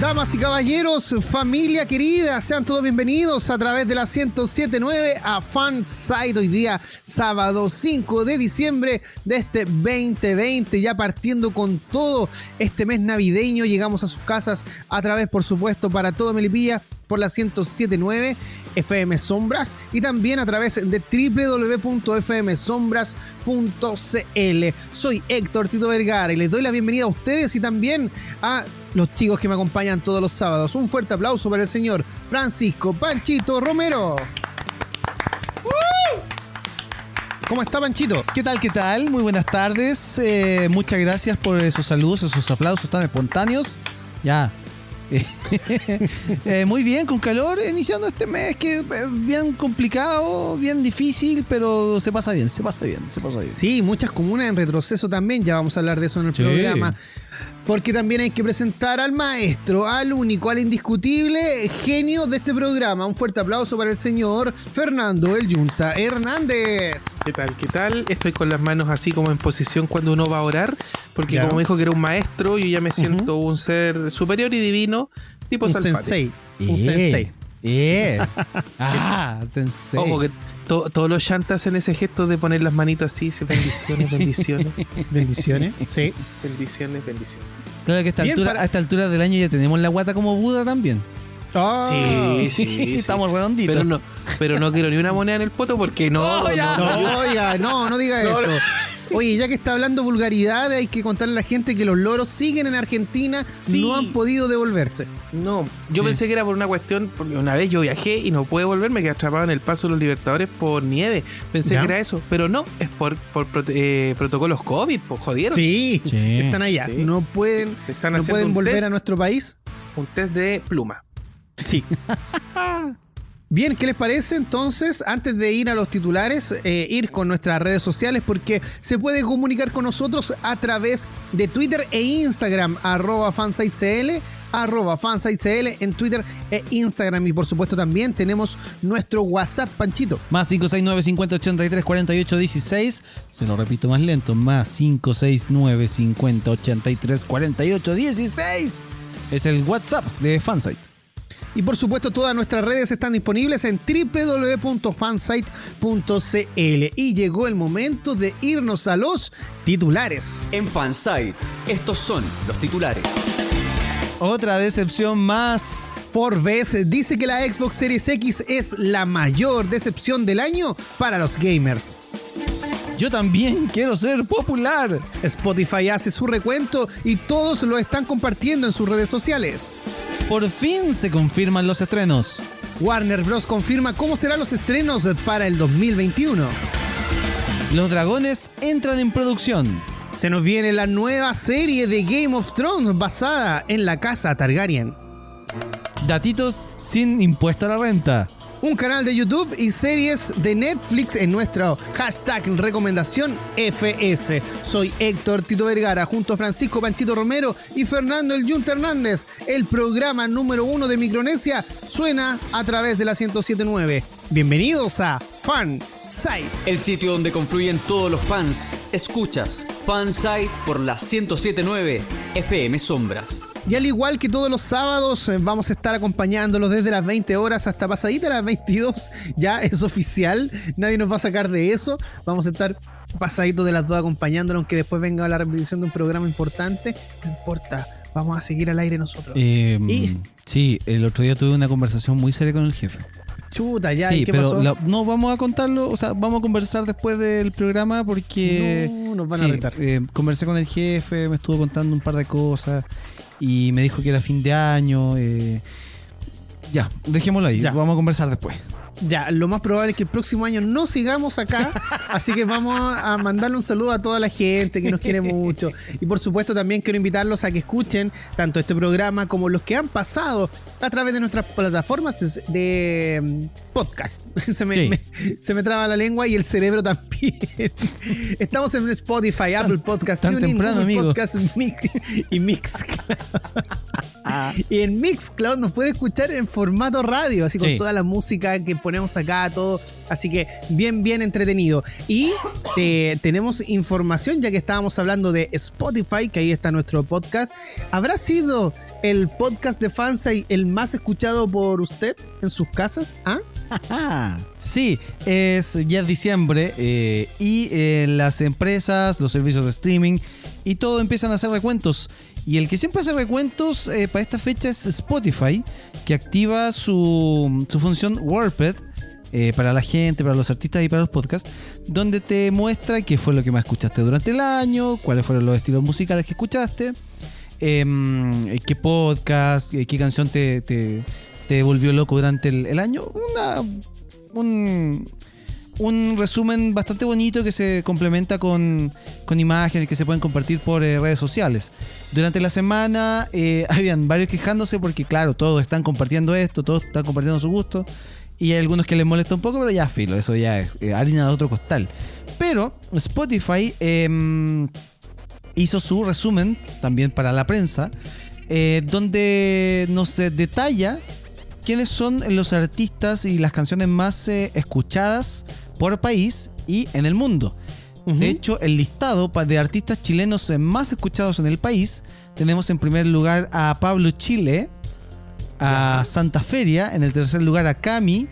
Damas y caballeros, familia querida, sean todos bienvenidos a través de la 1079 a Fanside hoy día, sábado 5 de diciembre de este 2020, ya partiendo con todo este mes navideño, llegamos a sus casas a través, por supuesto, para todo Melipilla por la 1079 FM Sombras y también a través de www.fmsombras.cl. Soy Héctor Tito Vergara y les doy la bienvenida a ustedes y también a los chicos que me acompañan todos los sábados. Un fuerte aplauso para el señor Francisco Panchito Romero. ¿Cómo está Panchito? ¿Qué tal? ¿Qué tal? Muy buenas tardes. Eh, muchas gracias por esos saludos, esos aplausos tan espontáneos. Ya, eh, muy bien, con calor, iniciando este mes que es bien complicado, bien difícil, pero se pasa bien, se pasa bien, se pasa bien. Sí, muchas comunas en retroceso también, ya vamos a hablar de eso en el programa. Porque también hay que presentar al maestro, al único, al indiscutible genio de este programa. Un fuerte aplauso para el señor Fernando El Yunta Hernández. ¿Qué tal? ¿Qué tal? Estoy con las manos así como en posición cuando uno va a orar, porque como me dijo que era un maestro, yo ya me siento un ser superior y divino, tipo un sensei. Un sensei. ah, sensei. Ojo que todos los chantas hacen ese gesto de poner las manitas así, bendiciones, bendiciones. bendiciones, sí. Bendiciones, bendiciones. Claro que a esta, altura, a esta altura del año ya tenemos la guata como Buda también. sí, sí, Estamos redonditos. Pero no, pero no quiero ni una moneda en el poto porque no. no, no, no, no diga eso. Oye, ya que está hablando vulgaridad, hay que contarle a la gente que los loros siguen en Argentina, no han podido devolverse. No, yo pensé que era por una cuestión, porque una vez yo viajé y no pude volver, me quedé atrapado en el paso de los Libertadores por nieve. Pensé que era eso, pero no, es por, por eh, protocolos COVID, pues jodieron. Sí, están allá. No pueden, no pueden volver a nuestro país. Un test de pluma. Sí. Bien, ¿qué les parece entonces, antes de ir a los titulares, eh, ir con nuestras redes sociales? Porque se puede comunicar con nosotros a través de Twitter e Instagram, arroba fansitecl, arroba fansitecl en Twitter e Instagram. Y por supuesto también tenemos nuestro WhatsApp, Panchito. Más 569 50 83 48 16. Se lo repito más lento, más 569 50 83 48 16. Es el WhatsApp de Fansite. Y por supuesto todas nuestras redes están disponibles en www.fansite.cl. Y llegó el momento de irnos a los titulares. En Fansite, estos son los titulares. Otra decepción más. Forbes dice que la Xbox Series X es la mayor decepción del año para los gamers. Yo también quiero ser popular. Spotify hace su recuento y todos lo están compartiendo en sus redes sociales. Por fin se confirman los estrenos. Warner Bros. confirma cómo serán los estrenos para el 2021. Los dragones entran en producción. Se nos viene la nueva serie de Game of Thrones basada en la casa Targaryen. Datitos sin impuesto a la renta un canal de YouTube y series de Netflix en nuestro hashtag recomendación FS. Soy Héctor Tito Vergara junto a Francisco Panchito Romero y Fernando El Junta Hernández. El programa número uno de Micronesia suena a través de la 1079. Bienvenidos a Fan Site. El sitio donde confluyen todos los fans. Escuchas Fan Site por la 1079 FM Sombras. Y al igual que todos los sábados, eh, vamos a estar acompañándolos desde las 20 horas hasta pasadita las 22. Ya es oficial, nadie nos va a sacar de eso. Vamos a estar pasadito de las dos acompañándolos, aunque después venga la repetición de un programa importante. No importa, vamos a seguir al aire nosotros. Em, sí, el otro día tuve una conversación muy seria con el jefe. Chuta, ya, sí, qué pero no vamos a contarlo, o sea, vamos a conversar después del programa porque. No, nos van a retar. Eh, conversé con el jefe, me estuvo contando un par de cosas y me dijo que era fin de año. Eh, ya, dejémoslo ahí, vamos a conversar después. Ya, lo más probable es que el próximo año no sigamos acá, así que vamos a mandarle un saludo a toda la gente que nos quiere mucho. Y por supuesto también quiero invitarlos a que escuchen tanto este programa como los que han pasado a través de nuestras plataformas de, de, mm, podcast. Se me, Sí. me- se me traba la lengua y el cerebro también. Estamos en Spotify, Apple Podcast, tan TuneIn, temprano, Google amigo. Podcast Mix- y Mixcloud. Y en Mixcloud nos puede escuchar en formato radio, así con Sí. toda la música que ponemos acá, todo. Así que bien, bien entretenido. Y eh, tenemos información, ya que estábamos hablando de Spotify, que ahí está nuestro podcast. ¿Habrá sido el podcast de Fansai el más escuchado por usted en sus casas? ¿Ah? Ah, sí, es ya es diciembre eh, y eh, las empresas, los servicios de streaming y todo empiezan a hacer recuentos. Y el que siempre hace recuentos eh, para esta fecha es Spotify, que activa su, su función Warped eh, para la gente, para los artistas y para los podcasts, donde te muestra qué fue lo que más escuchaste durante el año, cuáles fueron los estilos musicales que escuchaste, em, eh, qué podcast, qué canción te, te, te volvió loco durante el, el año. Una, un, un resumen bastante bonito que se complementa con, con imágenes que se pueden compartir por eh, redes sociales. Durante la semana eh, habían varios quejándose porque, claro, todos están compartiendo esto, todos están compartiendo su gusto. Y hay algunos que les molesta un poco, pero ya filo, eso ya es eh, harina de otro costal. Pero Spotify em, hizo su resumen también para la prensa, eh, donde nos detalla quiénes son los artistas y las canciones más escuchadas por país y en el mundo. De hecho, el listado de artistas chilenos eh, más escuchados en el país, tenemos en primer lugar a Pablo Chile, a Santa Feria, en el tercer lugar a Cami,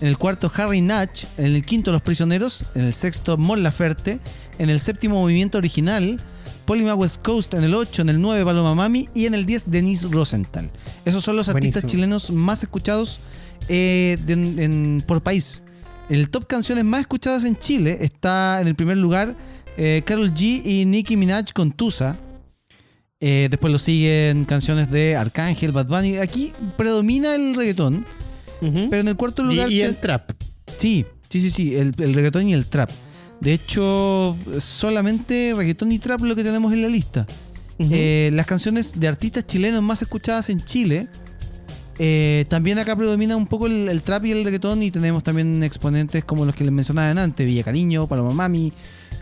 en el cuarto Harry Natch, en el quinto Los Prisioneros, en el sexto Mon Laferte, en el séptimo Movimiento Original, Polima West Coast en el 8, en el 9 Paloma Mami y en el 10 Denise Rosenthal. Esos son los artistas chilenos más escuchados eh, de- en- por país. El top canciones más escuchadas en Chile está en el primer lugar eh, Carol G y Nicki Minaj con Tusa. Eh, después lo siguen canciones de Arcángel, Bad Bunny. Aquí predomina el reggaetón, pero en el cuarto lugar... y el trap. Sí, sí, sí, sí, el, el reggaetón y el trap. De hecho, solamente reggaetón y trap lo que tenemos en la lista. Eh, las canciones de artistas chilenos más escuchadas en Chile. Eh, también acá predomina un poco el, el trap y el reggaetón y tenemos también exponentes como los que les mencionaban antes, Villa Cariño, Paloma Mami,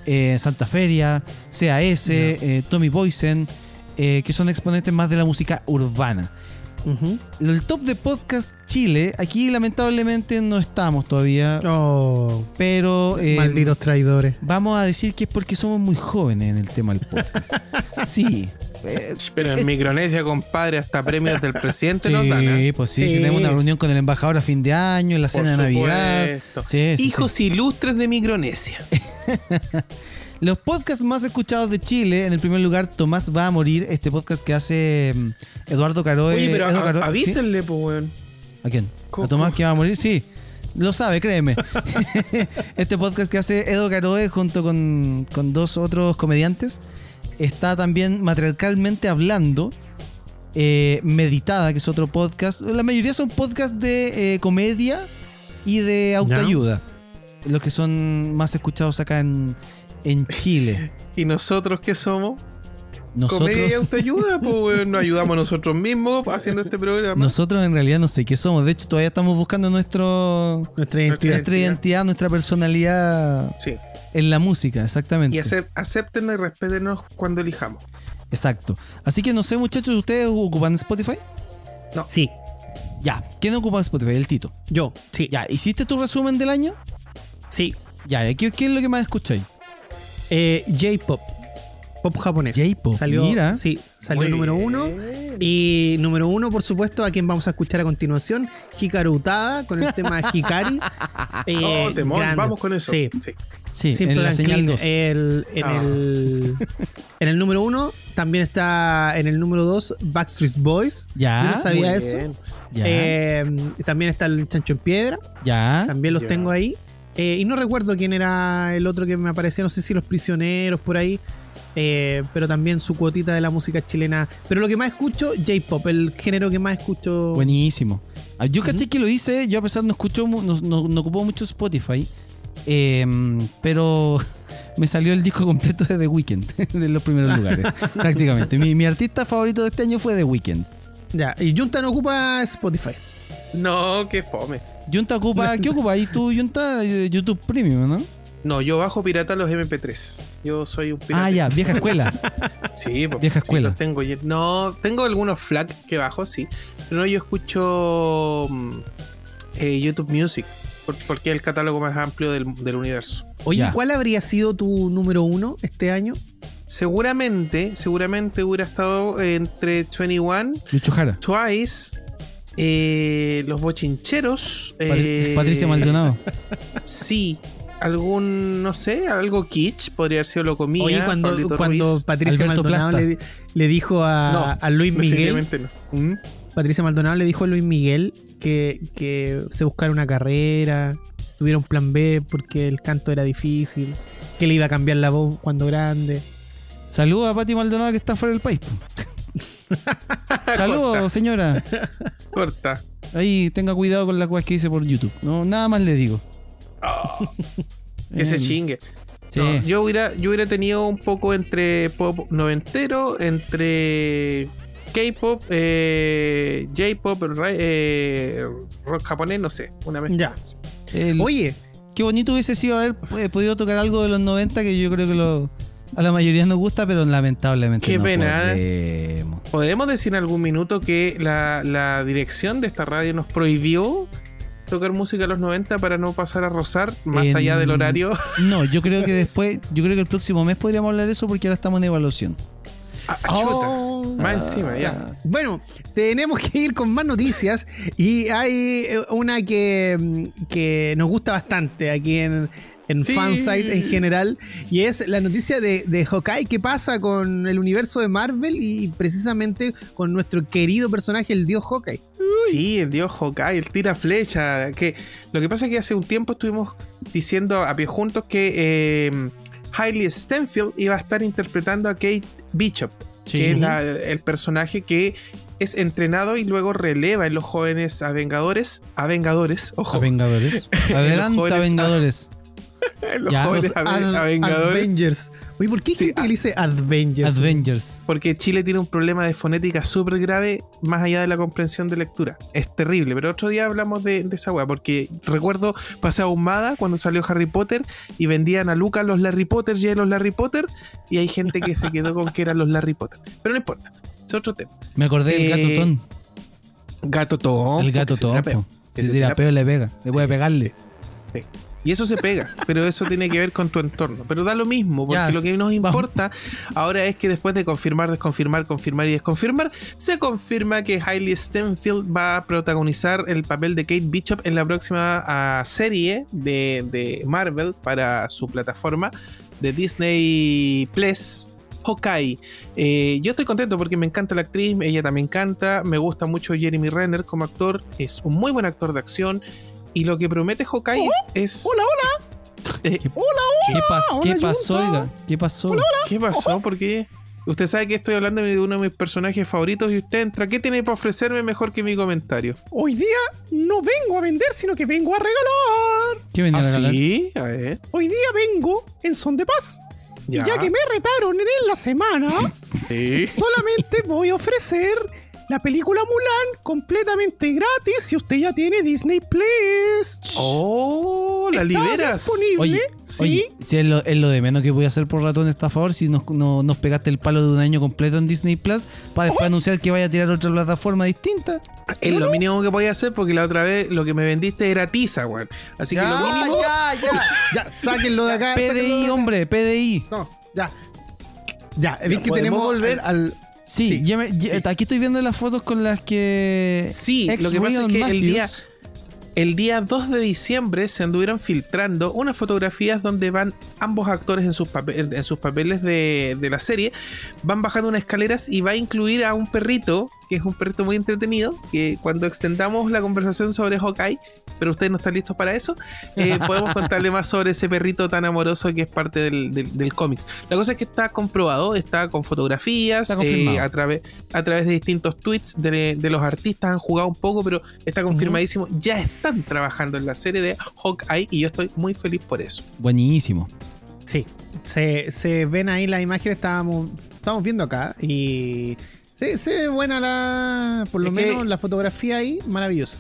eh, Santa Feria, CAS, eh, Tommy Boysen, eh, que son exponentes más de la música urbana. El top de podcast Chile, aquí lamentablemente no estamos todavía, Oh, pero eh, malditos traidores. vamos a decir que es porque somos muy jóvenes en el tema del podcast. sí. Pero en Micronesia, compadre, hasta premios del presidente Sí, nos dan. ¿eh? pues sí, Sí. tenemos una reunión con el embajador a fin de año, en la Por cena de Navidad. Sí, sí, Hijos sí. ilustres de Micronesia. Los podcasts más escuchados de Chile, en el primer lugar, Tomás va a morir, este podcast que hace mm, Eduardo Caroe. Oye, pero Edo a- Caroe- ¿sí? avísenle, pues, weón. ¿A quién? ¿Cómo- ¿A Tomás que va a morir? Sí. Lo sabe, créeme. este podcast que hace Edo Caroe junto con, con dos otros comediantes está también matriarcalmente hablando. eh, Meditada, que es otro podcast. La mayoría son podcasts de eh, comedia y de autoayuda. Los que son más escuchados acá en, en Chile. ¿Y nosotros qué somos? Nosotros, Comedia y autoayuda, pues. Nos ayudamos nosotros mismos haciendo este programa. nosotros en realidad no sé qué somos. De hecho, todavía estamos buscando nuestro, Nuestra identidad. nuestra identidad, nuestra personalidad Sí. En la música, exactamente. Y acéptenos y respétenos cuando elijamos. Exacto. Así que no sé, muchachos, ¿ustedes ocupan Spotify? Sí, Ya. ¿Quién ocupa Spotify? El Tito. yo, sí, Ya. ¿Hiciste tu resumen del año? sí. Ya. ¿Qué, qué es lo que más escucháis? Eh, J-pop. Pop japonés. J-pop, Salió, mira. Sí, salió Muy número bien. uno. Y número uno, por supuesto, a quien vamos a escuchar a continuación, Hikaru Utada, con el tema Hikari. Eh, oh, temón. grande. Vamos con eso. Sí. Sí. Sí, Simple en la señal. 2. El- en, Ah. el, en el número uno también está en el número dos Backstreet Boys. Ya. Yo no sabía Muy eso. ya. Eh, también está el Chancho en Piedra. ya. También los Ya. tengo ahí. Eh, y no recuerdo quién era el otro que me aparecía, no sé si los prisioneros por ahí. Eh, pero también su cuotita de la música chilena. Pero lo que más escucho, J-pop, el género que más escucho. Buenísimo. Ah, Yo caché que lo hice, yo a pesar no escucho, no, no, no ocupo mucho Spotify, eh, pero me salió el disco completo de The Weeknd, de los primeros lugares, prácticamente. Mi, mi artista favorito de este año fue The Weeknd. Ya, y Junta no ocupa Spotify. No, qué fome. Junta ocupa, ¿qué ocupa ahí tú, Junta? Eh, YouTube Premium, ¿no? No, yo bajo pirata los MP3. Yo soy un pirata. Ah, ya, vieja escuela. Sí, po, Vieja sí, escuela. los tengo. No, tengo algunos flag que bajo, sí. Pero no, yo escucho mm, eh, YouTube Music. por- Porque es el catálogo más amplio del, del universo. Oye, Ya. ¿cuál habría sido tu número uno este año? Seguramente, seguramente hubiera estado entre 21, Lucho Jara. Twice, eh, Los Bochincheros. Eh, Patricia Maldonado. Sí. Algún, no sé, algo kitsch, podría haber sido lo comía. Oye, cuando, cuando Ruiz. Patricia Alberto Maldonado le, le dijo a, No, a Luis Miguel, no. ¿Mm? Patricia Maldonado le dijo a Luis Miguel que, que se buscara una carrera, tuviera un plan B porque el canto era difícil, que le iba a cambiar la voz cuando grande. Saludos a Pati Maldonado que está fuera del país. Saludos, señora. Corta. Ahí tenga cuidado con las cosas que dice por YouTube. No, nada más le digo. Que se Eh, chingue. Sí. No, yo, hubiera, yo hubiera tenido un poco entre pop noventero, entre K-pop, eh, J-pop, eh, rock japonés, no sé. Una mezcla. Ya. El- Oye, Qué bonito hubiese sido haber eh, podido tocar algo de los 90 que yo creo que lo- a la mayoría nos gusta, pero lamentablemente Qué no pena, podemos. ¿Podremos decir en algún minuto que la, la dirección de esta radio nos prohibió tocar música a los 90 para no pasar a rozar más En- allá del horario? No, yo creo que después, yo creo que el próximo mes podríamos hablar de eso porque ahora estamos en evaluación. Ah, chuta. Oh. Más encima, ya. Bueno, tenemos que ir con más noticias y hay eh, una que, que nos gusta bastante aquí en, en Sí. Fansite en general y es la noticia de, de Hawkeye que pasa con el universo de Marvel y precisamente con nuestro querido personaje, el dios Hawkeye. Sí, el dios Hawkeye, el tira flecha. Que, lo que pasa es que hace un tiempo estuvimos diciendo a pie juntos que eh, Hailey Stenfield iba a estar interpretando a Kate Bishop, Sí. que es la- el personaje que es entrenado y luego releva en los jóvenes Avengadores. Avengadores, ojo. A Vengadores. Adelanta, jóvenes- Vengadores. en los Ya, jóvenes Los Ad- Avengadores. Avengers. Oye, ¿por qué hay Sí, gente que le dice Avengers? Avengers. Porque Chile tiene un problema de fonética súper grave, más allá de la comprensión de lectura. Es terrible, pero otro día hablamos de, de esa weá, porque recuerdo pasé ahumada cuando salió Harry Potter y vendían a Lucas los Larry Potter y a los Larry Potter, y hay gente que se quedó con que eran los Larry Potter. Pero no importa, es otro tema. Me acordé del Eh, gato Ton. Gato Tom. El gato porque se tira Ton. peo. po. Que Si se tira tira peo le pega. Le puede pegarle. Y eso se pega, pero eso tiene que ver con tu entorno. Pero da lo mismo, porque lo que nos importa ahora es que después de confirmar, desconfirmar, confirmar y desconfirmar, se confirma que Hailey Stenfield va a protagonizar el papel de Kate Bishop en la próxima ah, serie de, de Marvel para su plataforma de Disney Plus. Hawkeye. Eh, yo estoy contento porque me encanta la actriz, ella también canta, me gusta mucho Jeremy Renner como actor, es un muy buen actor de acción y lo que promete Hawkeye es... es- Hola, hola. eh, ¿Qué, pas- hola, ¿qué pasó, Junta. oiga? ¿Qué pasó? ¿Qué pasó? ¿Por qué? Usted sabe que estoy hablando de uno de mis personajes favoritos y usted entra. ¿Qué tiene para ofrecerme mejor que mi comentario? Hoy día no vengo a vender, sino que vengo a regalar. ¿Qué venía ¿Ah, a regalar? sí? A ver. Hoy día vengo en son de paz. Ya. Y ya que me retaron en la semana, Sí. solamente voy a ofrecer la película Mulan completamente gratis si usted ya tiene Disney Plus. ¡Oh! ¡La Está liberas! disponible. Oye, sí. oye, si es lo, es lo de menos que voy a hacer por ratón estafador si nos, no- nos pegaste el palo de un año completo en Disney Plus para después anunciar que vaya a tirar otra plataforma distinta. Es lo mínimo que voy a hacer porque la otra vez lo que me vendiste era tiza, weón. Así que lo mínimo. ya, ya. Ya, sáquenlo de acá. sáquenlo de PDI, acá. hombre, PDI. No, ya. Ya, es bien que ¿podemos tenemos volver? al. al- Sí, Sí, ya me- ya- sí. aquí estoy viendo las fotos con las que. Sí, lo que pasa es que el día, el día 2 de diciembre se anduvieron filtrando unas fotografías donde van ambos actores en sus, en sus papeles de, de la serie, van bajando unas escaleras y va a incluir a un perrito que es un perrito muy entretenido, que cuando extendamos la conversación sobre Hawkeye, pero ustedes no están listos para eso, eh, podemos contarle más sobre ese perrito tan amoroso que es parte del, del, cómics. La cosa es que está comprobado, está con fotografías, eh, a, través a través de distintos tweets de, los artistas, han jugado un poco, pero está confirmadísimo, ya están trabajando en la serie de Hawkeye y yo estoy muy feliz por eso. Buenísimo. Sí, se, se ven ahí las imágenes, estábamos, estamos viendo acá y se, ve buena la, por lo menos la fotografía ahí, maravillosa.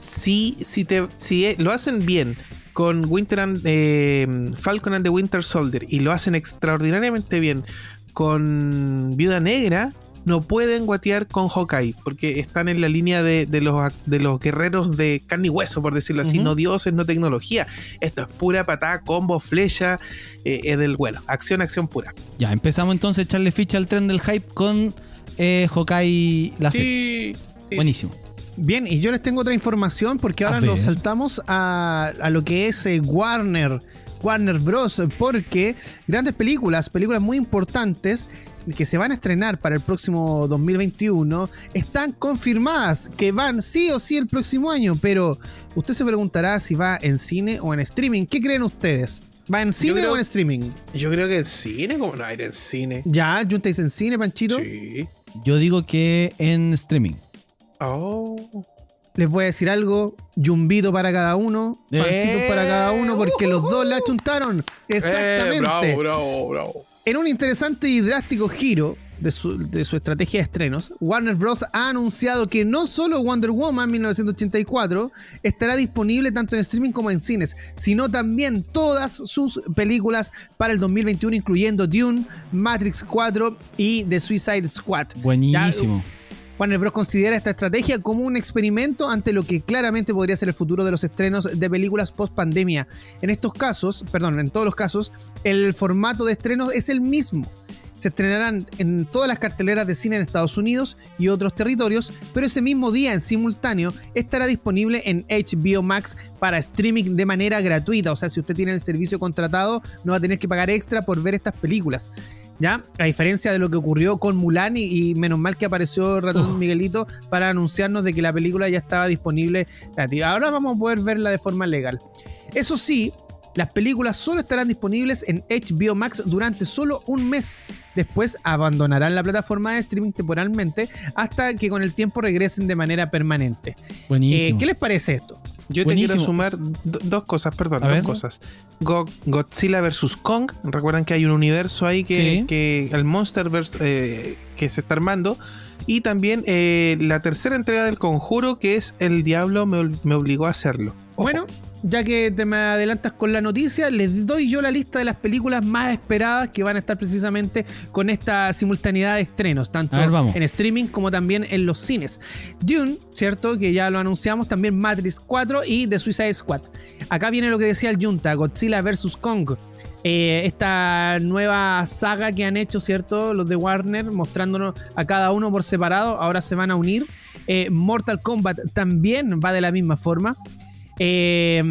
Sí, si, te, si lo hacen bien con Winter and, eh, Falcon and the Winter Soldier y lo hacen extraordinariamente bien con Viuda Negra, no pueden guatear con Hawkeye, porque están en la línea de, los, de los guerreros de carne y hueso, por decirlo así, no dioses, no tecnología. Esto es pura patada, combo, flecha, eh, es del bueno, acción, acción pura. Ya, empezamos entonces a echarle ficha al tren del hype con eh, Hawkeye la sí, Buenísimo. Bien, y yo les tengo otra información porque ahora nos saltamos a, a, lo que es eh, Warner. Warner Bros. Porque grandes películas, películas muy importantes, que se van a estrenar para el próximo 2021 están confirmadas que van sí o sí el próximo año, pero usted se preguntará si va en cine o en streaming. ¿Qué creen ustedes? ¿Va en cine o en streaming? Yo creo que en cine, como no hay en cine. Ya, ¿juntáis en cine, Panchito? Sí. Yo digo que en streaming. Oh. Les voy a decir algo, yumbito para cada uno, pancitos para cada uno, porque los dos la chuntaron. Eh, Exactamente. bravo, bravo, bravo. En un interesante y drástico giro de su, estrategia de estrenos, Warner Bros. ha anunciado que no solo Wonder Woman 1984 estará disponible tanto en streaming como en cines, sino también todas sus películas para el 2021, incluyendo Dune, Matrix 4 y The Suicide Squad. Buenísimo. Warner Bros. considera esta estrategia como un experimento ante lo que claramente podría ser el futuro de los estrenos de películas post pandemia. En estos casos, perdón, en todos los casos, el formato de estreno es el mismo. Se estrenarán en todas las carteleras de cine en Estados Unidos y otros territorios, pero ese mismo día en simultáneo estará disponible en HBO Max para streaming de manera gratuita. O sea, si usted tiene el servicio contratado, no va a tener que pagar extra por ver estas películas. ¿Ya? A diferencia de lo que ocurrió con Mulan y, menos mal que apareció Ratón. Miguelito para anunciarnos de que la película ya estaba disponible Ahora vamos a poder verla de forma legal. Eso sí, las películas solo estarán disponibles en HBO Max durante solo un mes. Después abandonarán la plataforma de streaming temporalmente hasta que con el tiempo regresen de manera permanente. Buenísimo. Eh, ¿Qué les parece esto? Yo te quiero sumar dos cosas, perdón, dos cosas. Godzilla vs. Kong, recuerdan que hay un universo ahí que, el Monsterverse eh, que se está armando. Y también eh, la tercera entrega del conjuro, que es El Diablo me, obligó a hacerlo. Bueno, ya que te me adelantas con la noticia, les doy yo la lista de las películas más esperadas que van a estar precisamente con esta simultaneidad de estrenos, tanto en streaming como también en los cines. Dune, ¿cierto? Que ya lo anunciamos, también Matrix 4 y The Suicide Squad. Acá viene lo que decía el Junta, Godzilla vs. Kong. Eh, esta nueva saga que han hecho, ¿cierto? Los de Warner, mostrándonos a cada uno por separado, ahora se van a unir. Eh, Mortal Kombat también va de la misma forma. Eh,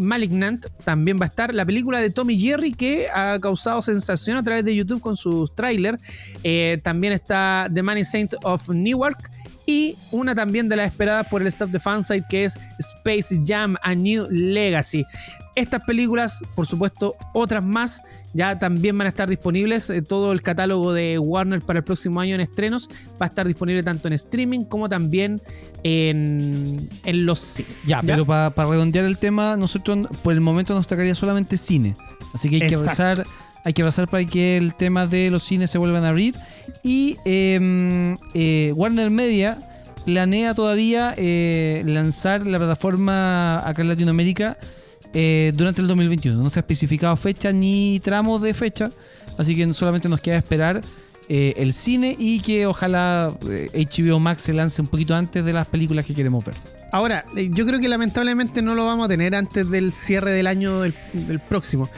Malignant también va a estar. La película de Tommy Jerry que ha causado sensación a través de YouTube con sus trailers. Eh, también está The Money Saint of Newark. Y una también de las esperadas por el staff de Fansite que es Space Jam A New Legacy. Estas películas, por supuesto, otras más, ya también van a estar disponibles. Eh, todo el catálogo de Warner para el próximo año en estrenos va a estar disponible tanto en streaming como también en, los cines. Ya, pero para redondear el tema, nosotros por el momento nos tocaría solamente cine. Así que hay que rezar. Hay que rezar para que el tema de los cines se vuelvan a abrir. Y em, eh, Warner Media planea todavía eh, lanzar la plataforma acá en Latinoamérica eh, durante el 2021. No se ha especificado fecha ni tramos de fecha, así que solamente nos queda esperar eh, el cine y que ojalá HBO eh, Max se lance un poquito antes de las películas que queremos ver. Ahora, yo creo que lamentablemente no lo vamos a tener antes del cierre del año del, próximo,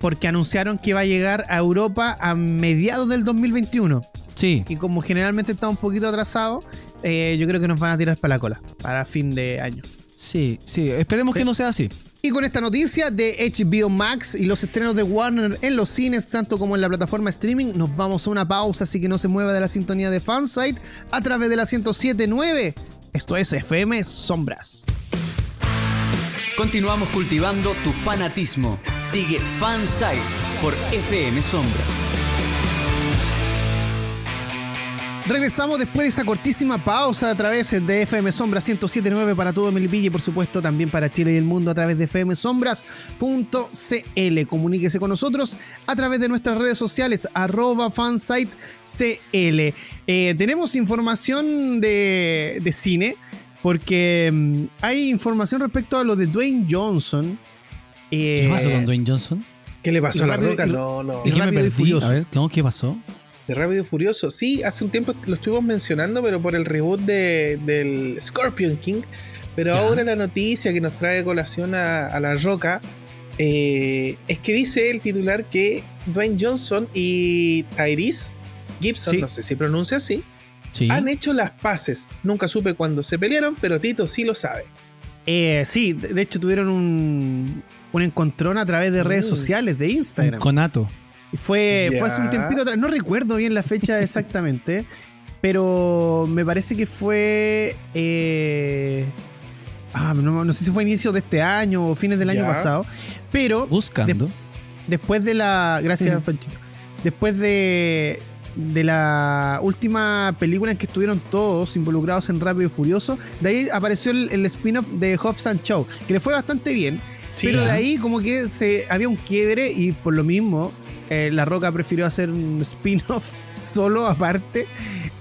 porque anunciaron que va a llegar a Europa a mediados del 2021. Sí. Y como generalmente está un poquito atrasado, yo creo que nos van a tirar para la cola, para fin de año. Sí, sí, esperemos que no sea así. Y con esta noticia de HBO Max y los estrenos de Warner en los cines, tanto como en la plataforma streaming, nos vamos a una pausa, así que no se mueva de la sintonía de Fansite a través de la 1079. Esto es FM Sombras. Continuamos cultivando tu fanatismo. Sigue Fansite por FM Sombras. Regresamos después de esa cortísima pausa a través de FM Sombras 1079 para todo Melipilla y por supuesto también para Chile y el mundo a través de fmsombras.cl. Comuníquese con nosotros a través de nuestras redes sociales arroba fansitecl. Eh, tenemos información de, de cine porque mm, hay información respecto a lo de Dwayne Johnson. ¿Qué Eh, pasó con Dwayne Johnson? ¿Qué le pasó Y a la rápido- roca? No, no. A ver, ¿cómo? ¿qué pasó? De Rápido y Furioso. Sí, hace un tiempo lo estuvimos mencionando, pero por el reboot de- del Scorpion King. Pero Ya. ahora la noticia que nos trae colación a, a La Roca eh, es que dice el titular que Dwayne Johnson y Tyrese Gibson, Sí. no sé si pronuncia así, Sí. han hecho las paces. Nunca supe cuándo se pelearon, pero Tito sí lo sabe. eh, sí, de hecho tuvieron un, un encontrón a través de redes Mm. sociales, de Instagram. Conato. Fue, fue hace un tiempito atrás, no recuerdo bien la fecha exactamente, pero me parece que fue... eh, ah, no, no sé si fue inicio de este año o fines del año pasado, pero Buscando. después de la... Gracias, Ujú. Panchito. Después de, de la última película en que estuvieron todos involucrados en Rápido y Furioso, de ahí apareció el, el spin-off de Hobbs and Show, que le fue bastante bien. pero de ahí como que se había un quiebre y por lo mismo eh, La Roca prefirió hacer un spin-off solo aparte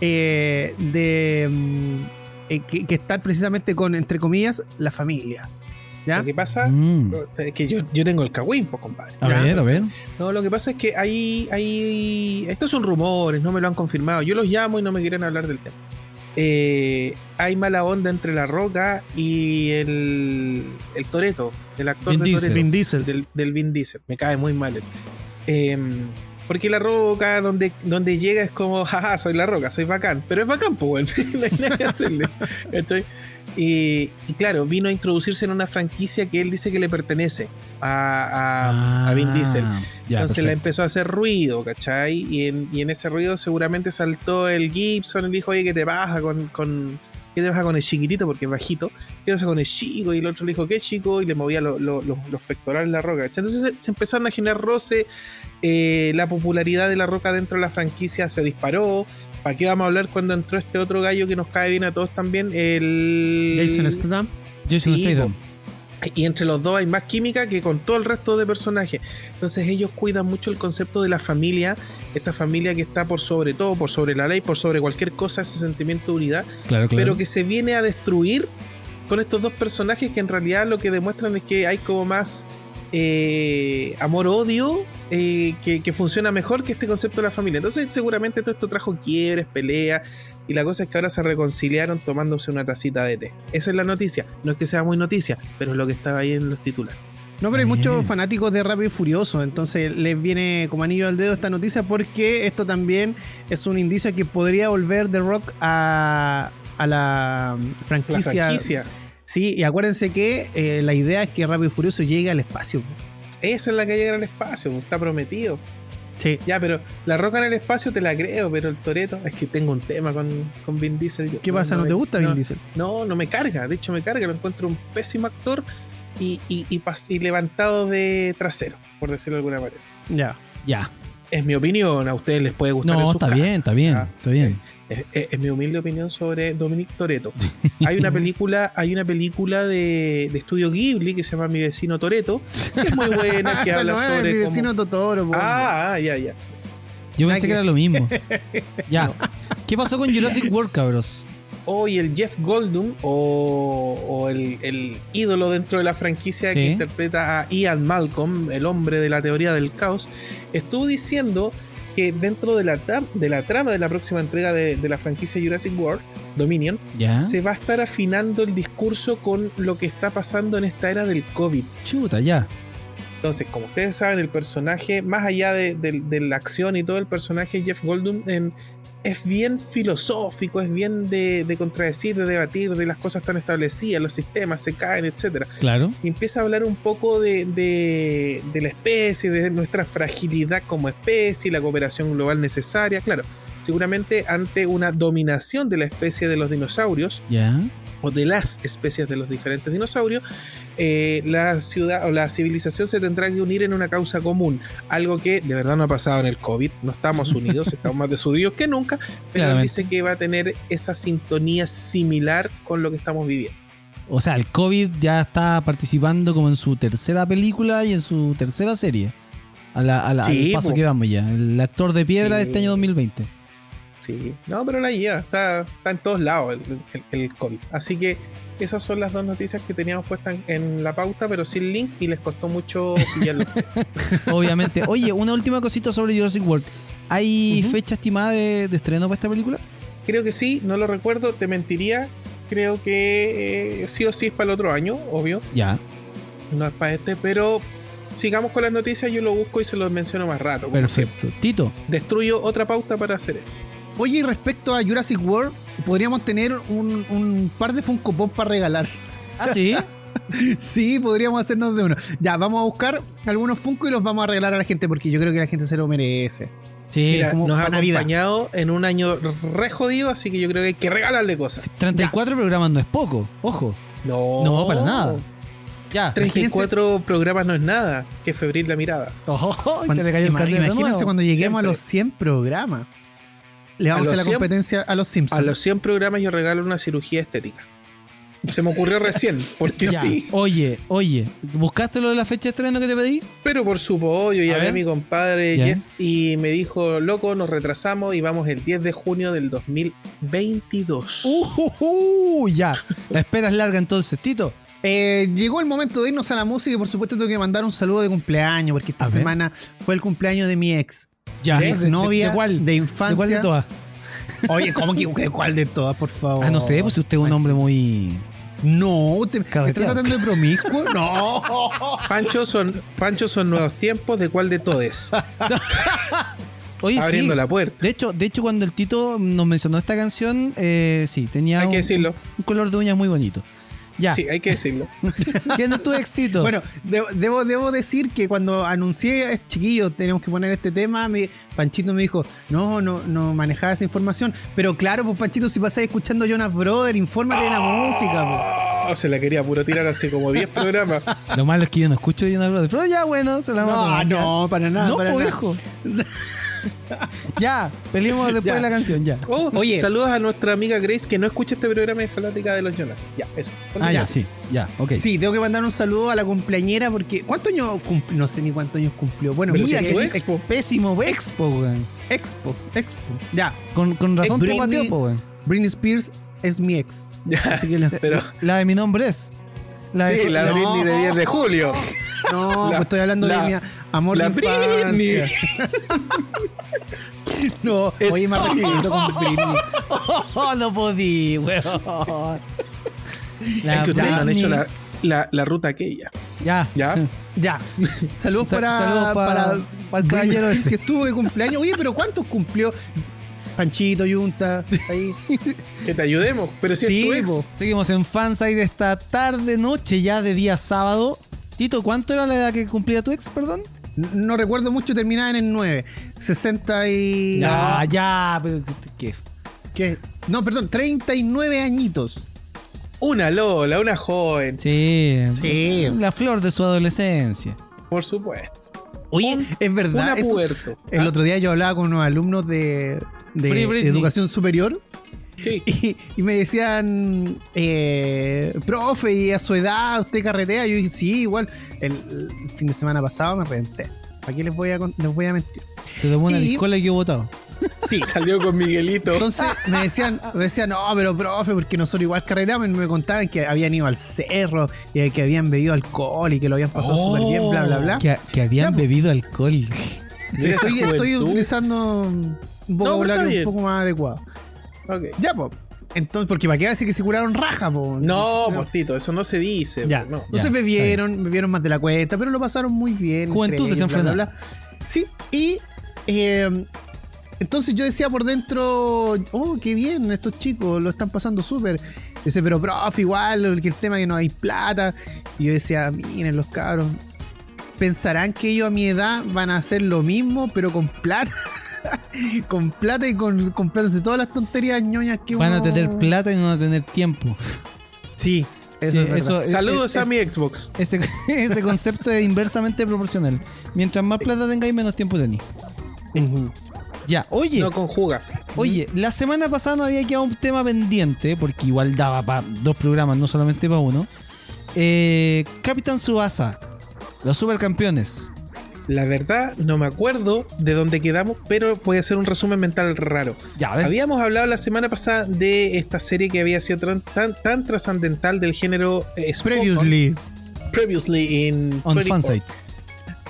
eh, de mm, eh, que, que estar precisamente con, entre comillas, la familia. ¿Ya? Lo que pasa Mm. es que yo, yo tengo el cagüín, pues, compadre. A Ya. ver, a ver. No, lo que pasa es que hay, hay. Estos son rumores, no me lo han confirmado. Yo los llamo y no me quieren hablar del tema. Eh, hay mala onda entre La Roca y el, el Toreto, el actor Vin de. Toretto, Vin Diesel. del, del Vin Diesel. Me cae muy mal. él. Eh, porque La Roca, donde, donde llega, es como, jaja, soy La Roca, soy bacán. Pero es bacán, pues, no hay nada que hacerle. ¿cachai? Y, y claro, vino a introducirse en una franquicia que él dice que le pertenece a, a, a Vin Diesel. Ah, Ya, Entonces le empezó a hacer ruido, ¿cachai? Y en, y en ese ruido seguramente saltó el Gibson y dijo, oye, ¿qué te pasa con, con, ¿qué te pasa con el chiquitito? Porque es bajito. ¿Qué te pasa con el chico? Y el otro le dijo, ¿qué chico? Y le movía lo- lo- lo- los pectorales la roca. Entonces se, se empezaron a generar roce. eh, la popularidad de la roca dentro de la franquicia se disparó. ¿Para qué vamos a hablar cuando entró este otro gallo que nos cae bien a todos también? El... Jason Statham. Jason Sí, Statham. Y entre los dos hay más química que con todo el resto de personajes. Entonces ellos cuidan mucho el concepto de la familia, esta familia que está por sobre todo, por sobre la ley, por sobre cualquier cosa, ese sentimiento de unidad, Claro, claro. pero que se viene a destruir con estos dos personajes que en realidad lo que demuestran es que hay como más eh, amor-odio eh, que, que funciona mejor que este concepto de la familia. Entonces seguramente todo esto trajo quiebres, peleas. Y la cosa es que ahora se reconciliaron tomándose una tacita de té. Esa es la noticia. No es que sea muy noticia, pero es lo que estaba ahí en los titulares. No, pero hay Bien. muchos fanáticos de Rápido y Furioso, entonces les viene como anillo al dedo esta noticia porque esto también es un indicio que podría volver The Rock a, a la La franquicia. franquicia. Sí, y acuérdense que eh, la idea es que Rápido y Furioso llegue al espacio. Esa es la que llega al espacio, está prometido. Sí. Ya, pero la roca en el espacio te la creo, pero el Toreto, es que tengo un tema con, con Vin Diesel. ¿Qué pasa? ¿No, me- te gusta Vin no, Diesel? No, no me carga, de hecho me carga, lo encuentro un pésimo actor y, y, y pas- y levantado de trasero, por decirlo de alguna manera. Ya. Ya. Es mi opinión, a ustedes les puede gustar en No, sus está casas. bien, está bien, está bien. Es, es- es mi humilde opinión sobre Dominic Toreto. Hay una película, hay una película de, de estudio Ghibli que se llama Mi vecino Toreto, que es muy buena, que habla no es sobre mi cómo- vecino Totoro. po. Ah, ah, ya, ya. Yo pensé que que- era lo mismo. Ya. ¿Qué pasó con Jurassic World, cabros? Hoy el Jeff Goldblum o, o el, el ídolo dentro de la franquicia que interpreta a Ian Malcolm, el hombre de la teoría del caos, estuvo diciendo que dentro de la, de la trama de la próxima entrega de, de la franquicia Jurassic World, Dominion, Ya. se va a estar afinando el discurso con lo que está pasando en esta era del COVID. Chuta, ya. Entonces, como ustedes saben, el personaje, más allá de, de- de la acción y todo, el personaje Jeff Goldblum en- es bien filosófico, es bien de, de contradecir, de debatir, de las cosas tan establecidas, los sistemas se caen, etcétera. Claro. Y empieza a hablar un poco de, de- de la especie, de nuestra fragilidad como especie, la cooperación global necesaria. Claro, seguramente ante una dominación de la especie de los dinosaurios, Ya. o de las especies de los diferentes dinosaurios, eh, la ciudad o la civilización se tendrá que unir en una causa común. Algo que de verdad no ha pasado en el COVID. No estamos unidos, estamos más desunidos que nunca. Pero Claramente. dice que va a tener esa sintonía similar con lo que estamos viviendo. O sea, el COVID ya está participando como en su tercera película y en su tercera serie. A la, a la- Sí, al paso po. que vamos ya. El actor de piedra de Sí. este año 2020. Sí, no, pero la lleva, está, está en todos lados el, el- el COVID. Así que esas son las dos noticias que teníamos puestas en, en la pauta, pero sin link y les costó mucho pillarlo. Obviamente. Oye, una última cosita sobre Jurassic World. ¿Hay fecha estimada de, de estreno para esta película? Creo que sí, no lo recuerdo, te mentiría. Creo que eh, sí o sí es para el otro año, obvio. Ya, No es para este, pero sigamos con las noticias, yo lo busco y se los menciono más rato. siempre. perfecto. Tito, Destruyo otra pauta para hacer esto. Oye, y respecto a Jurassic World, podríamos tener un, un par de Funko Pop para regalar. ¿ah, sí? Sí, podríamos hacernos de uno. Ya, vamos a buscar algunos Funko y los vamos a regalar a la gente porque yo creo que la gente se lo merece. Sí. Mira, como nos ha para Navidad. acompañado en un año re jodido, así que yo creo que hay que regalarle cosas. Sí, 34 programas no es poco. Ojo. No, No, para nada. Ya. 34 programas no es nada. Que febril la mirada. Ojo, imagínense cuando lleguemos Siempre. a los 100 programas. Le vamos a, la 100 competencia a los Simpsons. A los 100 programas yo regalo una cirugía estética. Se me ocurrió recién, porque Ya. sí. Oye, oye, ¿buscaste lo de la fecha de estreno que te pedí? Pero por su pollo, A llamé ver. a mi compadre Ya. Jeff y me dijo, loco, nos retrasamos y vamos el 10 de junio del 2022. Uh, ya. La espera es larga entonces, Tito. Eh, llegó el momento de irnos a la música y por supuesto tengo que mandar un saludo de cumpleaños porque esta A ver. semana fue el cumpleaños de mi ex. Ya. ¿De- ex de- novia ¿De cuál? de ¿De infancia. cuál de todas? Oye, ¿cómo que de cuál de todas, por favor? Ah, no sé, pues si usted es un hombre muy. No, te, ¿me estás tratando de promiscuo? No. Pancho son, Pancho son nuevos tiempos, ¿de cuál de todes? Oye, Abriendo sí. la puerta. De hecho, de hecho, cuando el Tito nos mencionó esta canción, eh, sí, tenía Hay un, que decirlo. un color de uñas muy bonito. Ya. Sí, hay que decirlo. ¿Quién es tu ex, Tito? Bueno, debo, debo, debo decir que cuando anuncié, eh, chiquillos, tenemos que poner este tema, me- Panchito me dijo, no, no, no manejaba esa información. Pero claro, pues Panchito, si pasáis escuchando Jonas Brother, infórmate de la música, pues. Oh, se la quería puro tirar hace como 10 programas. Lo malo es que yo no escucho Jonas Brothers. Pero ya, bueno, se la vamos a No, tomar, ya. no, para nada. No, para pues, nada. ya, peleemos después Ya. de la canción, ya. Oh, Oye. saludos a nuestra amiga Grace que no escucha este programa de fanática de los Jonas. Ya, eso. Ah, ya, sí, ya, ok. Sí, tengo que mandar un saludo a la cumpleañera porque ¿cuántos años cumplió? No sé ni cuántos años cumplió. Bueno, Mira, pero que sí, es ex- expo. pésimo expo, weón. expo, expo. Ya, Con, con razón Ex te po, weón. Britney Spears es mi ex. Ya, Así que la- pero La de mi nombre es. La de sí, la no. Britney de 10 de julio. no, La- pues estoy hablando la- de mi amor la de. Britney. No, Es- oye, me arrepiento con Britney. Oh, no podí, weón. La es que ustedes no han hecho la, la, la ruta aquella. Ya, ¿Ya? sí. Ya. Saludos Sa- para, saludos pa- para, para el Britney caballero Spears, ese. que estuvo de cumpleaños. Oye, pero ¿cuántos cumplió? Panchito, Yunta, ahí. Que te ayudemos. Pero si Sí, es tu ex. Seguimos en Fanside esta tarde, noche ya de día sábado. Tito, ¿cuánto era la edad que cumplía tu ex, perdón? No recuerdo mucho, terminaba en el 9. 60 y... Ya, ya, pero ¿qué? ¿Qué? No, perdón, 39 añitos. Una Lola, una joven. Sí, Sí. la flor de su adolescencia. Por supuesto. Oye, es verdad. Una eso- puerto. el Ah, otro día yo hablaba con unos alumnos de, de Free educación superior sí. y, y me decían, eh, profe, y a su edad usted carretea. Yo dije, sí, igual. El, el fin de semana pasado me reventé. Aquí les voy a, les voy a mentir. Se tomó una discola y quedó botado. Sí. Salió con Miguelito. Entonces me decían, me decían, no, pero profe, porque nosotros igual carreteamos y me contaban que habían ido al cerro y que habían bebido alcohol y que lo habían pasado Oh. súper bien, bla, bla, bla. Que, que habían Ya, po. bebido alcohol. Estoy, utilizando un vocabulario está un poco más adecuado. Ok. Ya, pues. Entonces, porque para qué va a decir que se curaron raja, po. No, postito, eso no se dice. Ya. no. Entonces Ya, bebieron, bebieron más de la cuenta, pero lo pasaron muy bien. Juventud desenfrenada. Sí, y eh, entonces yo decía por dentro, oh, qué bien, estos chicos lo están pasando súper. Dice, pero profe, igual, que el tema es que no hay plata. Y yo decía, miren los cabros, pensarán que ellos a mi edad van a hacer lo mismo, pero con plata. con plata y con comprándose todas las tonterías ñoñas que Van a tener plata y no van a tener tiempo. Sí, eso Sí, es verdad. eso- Saludos es- a mi Xbox. Ese, ese concepto es inversamente proporcional. Mientras más plata tengáis, menos tiempo tenéis. Ujú. Ya, oye, No conjuga. oye, la semana pasada no había quedado un tema pendiente, porque igual daba para dos programas, no solamente para uno. Eh, Capitán Subasa, los supercampeones. La verdad, no me acuerdo de dónde quedamos, pero voy a hacer un resumen mental raro. Ya. Habíamos hablado la semana pasada de esta serie que había sido tan, tan, tan trascendental del género eh, Previously. previously in On 24. Fansite.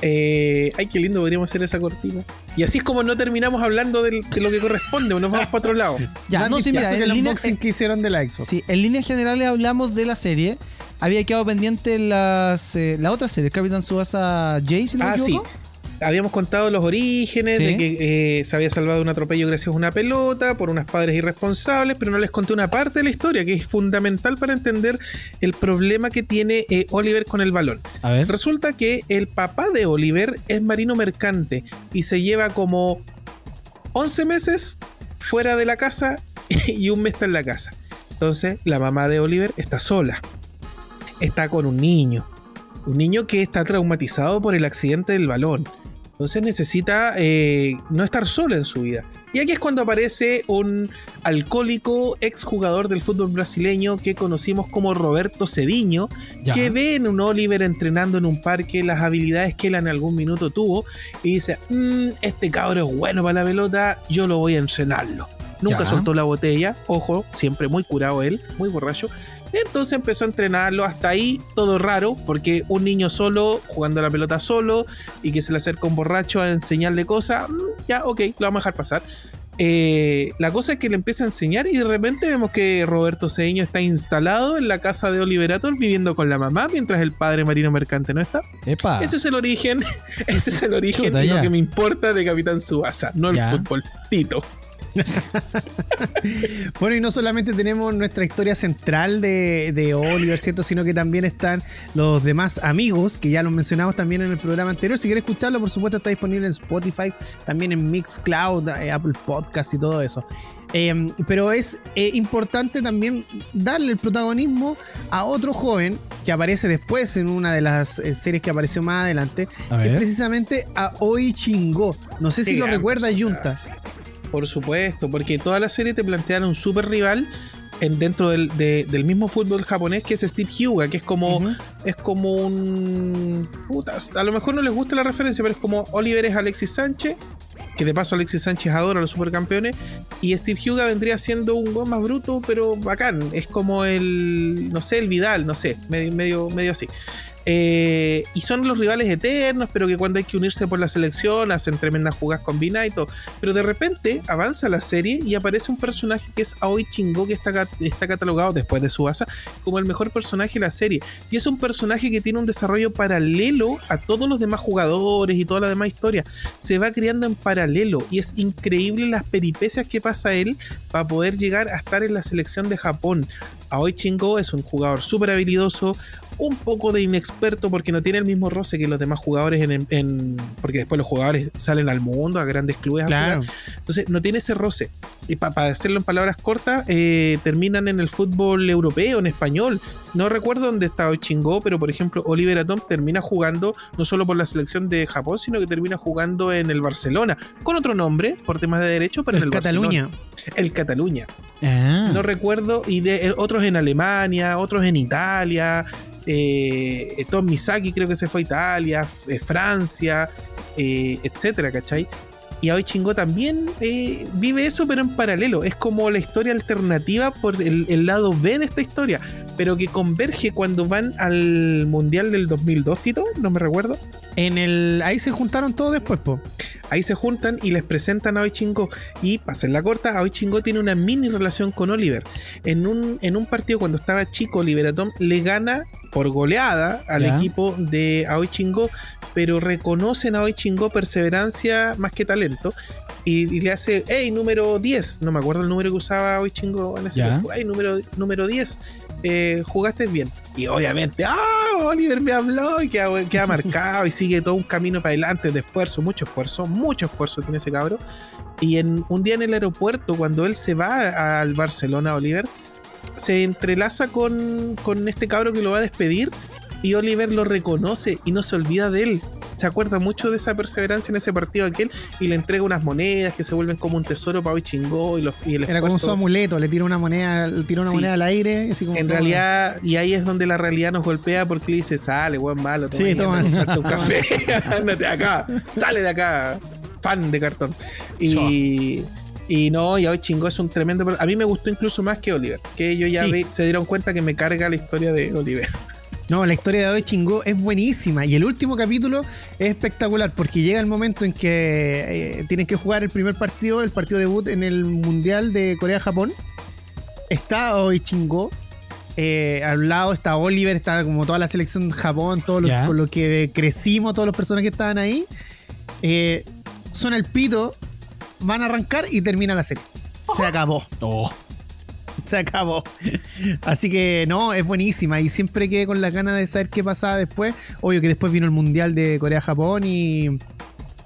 Eh, ay, qué lindo podríamos hacer esa cortina. Y así es como no terminamos hablando del- de lo que corresponde, o nos vamos para otro lado. Ya, no, sí, mira, en el línea- unboxing que hicieron de la Xbox. Sí, en líneas generales hablamos de la serie. Había quedado pendiente las, eh, la otra serie, Capitán Subasa Jay, si no me Ah, sí. Habíamos contado los orígenes Sí. de que eh, se había salvado un atropello gracias a una pelota por unas padres irresponsables, pero no les conté una parte de la historia que es fundamental para entender el problema que tiene eh, Oliver con el balón. A ver. Resulta que el papá de Oliver es marino mercante y se lleva como 11 meses fuera de la casa y un mes está en la casa. Entonces, la mamá de Oliver está sola. Está con un niño. Un niño que está traumatizado por el accidente del balón. Entonces necesita eh, no estar sola en su vida. Y aquí es cuando aparece un alcohólico exjugador del fútbol brasileño que conocimos como Roberto Cediño, Ya. que ve en un Oliver entrenando en un parque las habilidades que él en algún minuto tuvo y dice, "Mm, este cabro es bueno para la pelota, yo lo voy a entrenarlo. Nunca Ya. soltó la botella, ojo, siempre muy curado él, muy borracho. Entonces empezó a entrenarlo hasta ahí, todo raro, porque un niño solo, jugando a la pelota solo, y que se le acerca un borracho a enseñarle cosas, mm, ya, ok, lo vamos a dejar pasar. Eh, la cosa es que le empieza a enseñar y de repente vemos que Roberto Cedeño está instalado en la casa de Oliverator viviendo con la mamá mientras el padre marino mercante no está. Epa. Ese es el origen, ese es el origen Chuta, y lo que me importa de Capitán Subasa, no el Ya. fútbol. Tito. Bueno, y no solamente tenemos nuestra historia central de, de Oliver, ¿cierto? Sino que también están los demás amigos, que ya los mencionamos también en el programa anterior. Si quieres escucharlo, por supuesto, está disponible en Spotify, también en Mixcloud, eh, Apple Podcast y todo eso. Eh, pero es eh, importante también darle el protagonismo a otro joven que aparece después en una de las eh, series que apareció más adelante, que es precisamente a Oi Chingo. No sé si lo recuerda. Junta. Por supuesto, porque toda la serie te plantean un super rival en, dentro del, de- del mismo fútbol japonés que es Steve Hyuga, que es como, es como un. putas, a lo mejor no les gusta la referencia, pero es como Oliver es Alexis Sánchez, que de paso Alexis Sánchez adora a los supercampeones, y Steve Hyuga vendría siendo un buen más bruto, pero bacán. Es como el. no sé, el Vidal, no sé, medio, medio, medio así. Eh, y son los rivales eternos, pero que cuando hay que unirse por la selección hacen tremendas jugadas combinadas y todo. Pero de repente avanza la serie y aparece un personaje que es Aoi Chingo, que está, ca- está catalogado después de Subasa como el mejor personaje de la serie. Y es un personaje que tiene un desarrollo paralelo a todos los demás jugadores y toda la demás historia. Se va creando en paralelo y es increíble las peripecias que pasa él para poder llegar a estar en la selección de Japón. Aoi Chingo es un jugador súper habilidoso, un poco de inexperto porque no tiene el mismo roce que los demás jugadores en, en- porque después los jugadores salen al mundo a grandes clubes a jugar. entonces no tiene ese roce y para hacerlo en palabras cortas eh, terminan en el fútbol europeo en español no recuerdo dónde está hoy Chingó pero por ejemplo Oliver Atom termina jugando no solo por la selección de Japón sino que termina jugando en el Barcelona con otro nombre por temas de derecho pero en El el Cataluña. Barcelona. el Cataluña Ah. no recuerdo, y de eh, otros en Alemania, otros en Italia, eh, Tom Misaki creo que se fue a Italia, eh, Francia, eh, etcétera, ¿cachai? Y Aoi Chingo también eh, vive eso, pero en paralelo. Es como la historia alternativa por el, el lado B de esta historia, pero que converge cuando van al Mundial del 2002, Tito, no me recuerdo. En el. Ahí se juntaron todos después, po. Ahí se juntan y les presentan a Aoi Chingo. Y hacer la corta, Aoi Chingo tiene una mini relación con Oliver. En un, en un partido cuando estaba chico, Oliver Atom le gana por goleada al Ya. equipo de Aoi Chingo, pero reconocen a Aoi Chingo perseverancia más que talento y, y le hace, hey, número 10, no me acuerdo el número que usaba Aoi Chingo en ese tiempo, hey, número, número 10, eh, jugaste bien. Y obviamente, ah, Oliver me habló y queda, queda marcado y sigue todo un camino para adelante de esfuerzo, mucho esfuerzo, mucho esfuerzo tiene ese cabro. Y en un día en el aeropuerto, cuando él se va al Barcelona, Oliver, se entrelaza con, con este cabro que lo va a despedir y Oliver lo reconoce y no se olvida de él. Se acuerda mucho de esa perseverancia en ese partido aquel y le entrega unas monedas que se vuelven como un tesoro para hoy chingó y, los- y el Era como su amuleto, le tira una moneda, le tira una Sí. moneda al aire. Así como En toma. realidad, y ahí es donde la realidad nos golpea porque le dice, sale, buen malo, Sí, toma. anda, falta un café, ándate acá, sale de acá, fan de cartón. Y, y no, y hoy chingó es un tremendo. A mí me gustó incluso más que Oliver, que ellos ya Sí. se dieron cuenta que me carga la historia de Oliver. No, la historia de hoy chingó es buenísima y el último capítulo es espectacular porque llega el momento en que eh, tienen que jugar el primer partido, el partido debut en el Mundial de Corea-Japón. Está hoy chingó. eh, al lado está Oliver, está como toda la selección de Japón, todo lo, con lo que crecimos, todos los personajes que estaban ahí. Eh, suena el pito, van a arrancar y termina la serie. Se acabó. Oh. Se acabó. Así que no, es buenísima. Y siempre quedé con la gana de saber qué pasaba después. Obvio que después vino el Mundial de Corea-Japón y.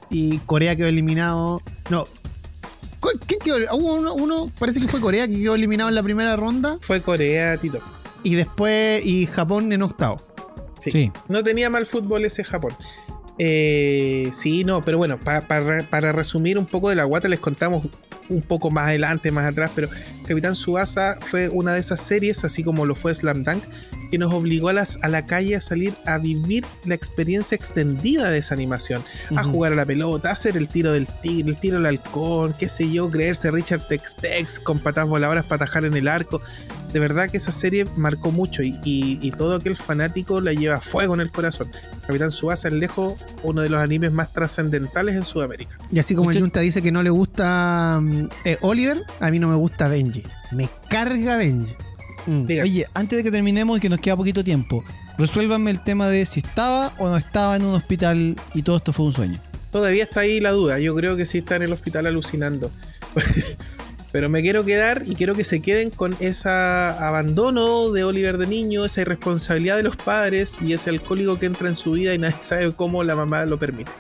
Y Corea quedó eliminado. No. ¿Cu- ¿Quién quedó? Hubo uno, uno, parece que fue Corea que quedó eliminado en la primera ronda. Fue Corea, Tito. Y después. Y Japón en octavo. Sí. Sí. No tenía mal fútbol ese Japón. Eh, sí, no, pero bueno, pa- para, para resumir un poco de la guata, les contamos un poco más adelante, más atrás, pero Capitán Subasa fue una de esas series, así como lo fue Slam Dunk, que nos obligó a, las, a la calle a salir a vivir la experiencia extendida de esa animación, a jugar a la pelota, a hacer el tiro del tigre, el tiro al halcón, qué sé yo, creerse Richard Tex-Tex con patas voladoras para atajar en el arco. De verdad que esa serie marcó mucho y, y- y todo aquel fanático la lleva a fuego en el corazón. Capitán Subasa es lejos uno de los animes más trascendentales en Sudamérica. Y así como el Junta dice que no le gusta mm, eh, Oliver, a mí no me gusta Benji. Me carga Benji. Mm. Oye, antes de que terminemos y que nos queda poquito tiempo, resuélvanme el tema de si estaba o no estaba en un hospital y todo esto fue un sueño. todavía está ahí la duda. Yo creo que sí está en el hospital alucinando. Pero me quiero quedar y quiero que se queden con ese abandono de Oliver de niño, esa irresponsabilidad de los padres y ese alcohólico que entra en su vida y nadie sabe cómo la mamá lo permite.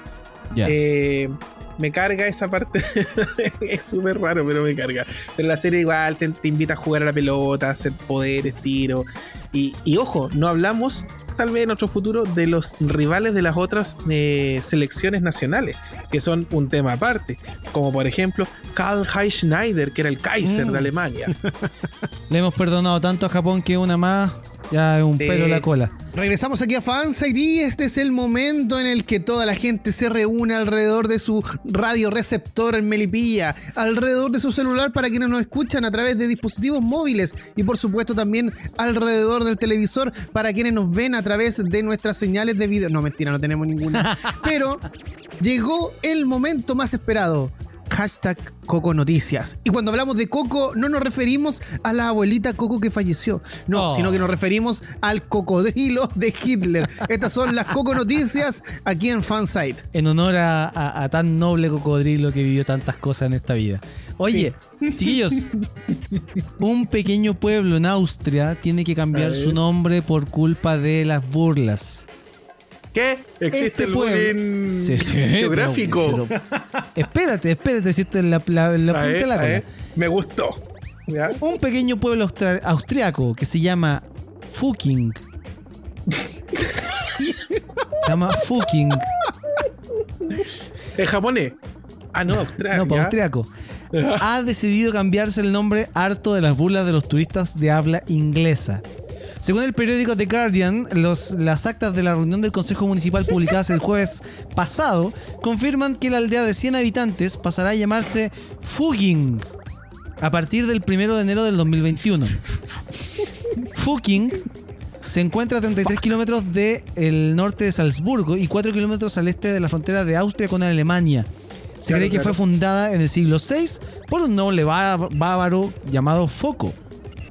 Ya. Eh, me carga esa parte. es súper raro, pero me carga. Pero la serie igual te, te invita a jugar a la pelota, a hacer poderes, tiro. Y, y ojo, no hablamos tal vez en otro futuro de los rivales de las otras eh, selecciones nacionales, que son un tema aparte. Como por ejemplo Karl Heinz Schneider, que era el Kaiser Mm. de Alemania. Le hemos perdonado tanto a Japón que una más ya es un Sí. pelo en la cola. Regresamos aquí a Fanside y este es el momento en el que toda la gente se reúne alrededor de su radioreceptor en Melipilla, alrededor de su celular para quienes nos escuchan a través de dispositivos móviles y por supuesto también alrededor del televisor para quienes nos ven a través de nuestras señales de video. No, mentira, no tenemos ninguna. Pero llegó el momento más esperado. Hashtag Coco Noticias. Y cuando hablamos de Coco, no nos referimos a la abuelita Coco que falleció. No, Oh. sino que nos referimos al cocodrilo de Hitler. Estas son las Coco Noticias aquí en Fansite. En honor a, a- a tan noble cocodrilo que vivió tantas cosas en esta vida. Oye, chiquillos, un pequeño pueblo en Austria tiene que cambiar su nombre por culpa de las burlas. ¿Qué? ¿Existe Este el pueblo- bullying Sí, sí, geográfico? pero- pero- espérate, espérate, si esto es la, la, la punta de cola. Me gustó. ¿Ya? Un pequeño pueblo austriaco que se llama Fuking. se llama Fuking. ¿Es japonés? Ah, no, Australia. No, para austriaco. Ha decidido cambiarse el nombre harto de las burlas de los turistas de habla inglesa. Según el periódico The Guardian, los- las actas de la reunión del Consejo Municipal publicadas el jueves pasado confirman que la aldea de 100 habitantes pasará a llamarse Fuging a partir del 1 de enero del 2021. Fuking se encuentra a 33 kilómetros del norte de Salzburgo y 4 kilómetros al este de la frontera de Austria con Alemania. Se Claro, cree que claro. fue fundada en el siglo VI por un noble bá- bávaro llamado Foco.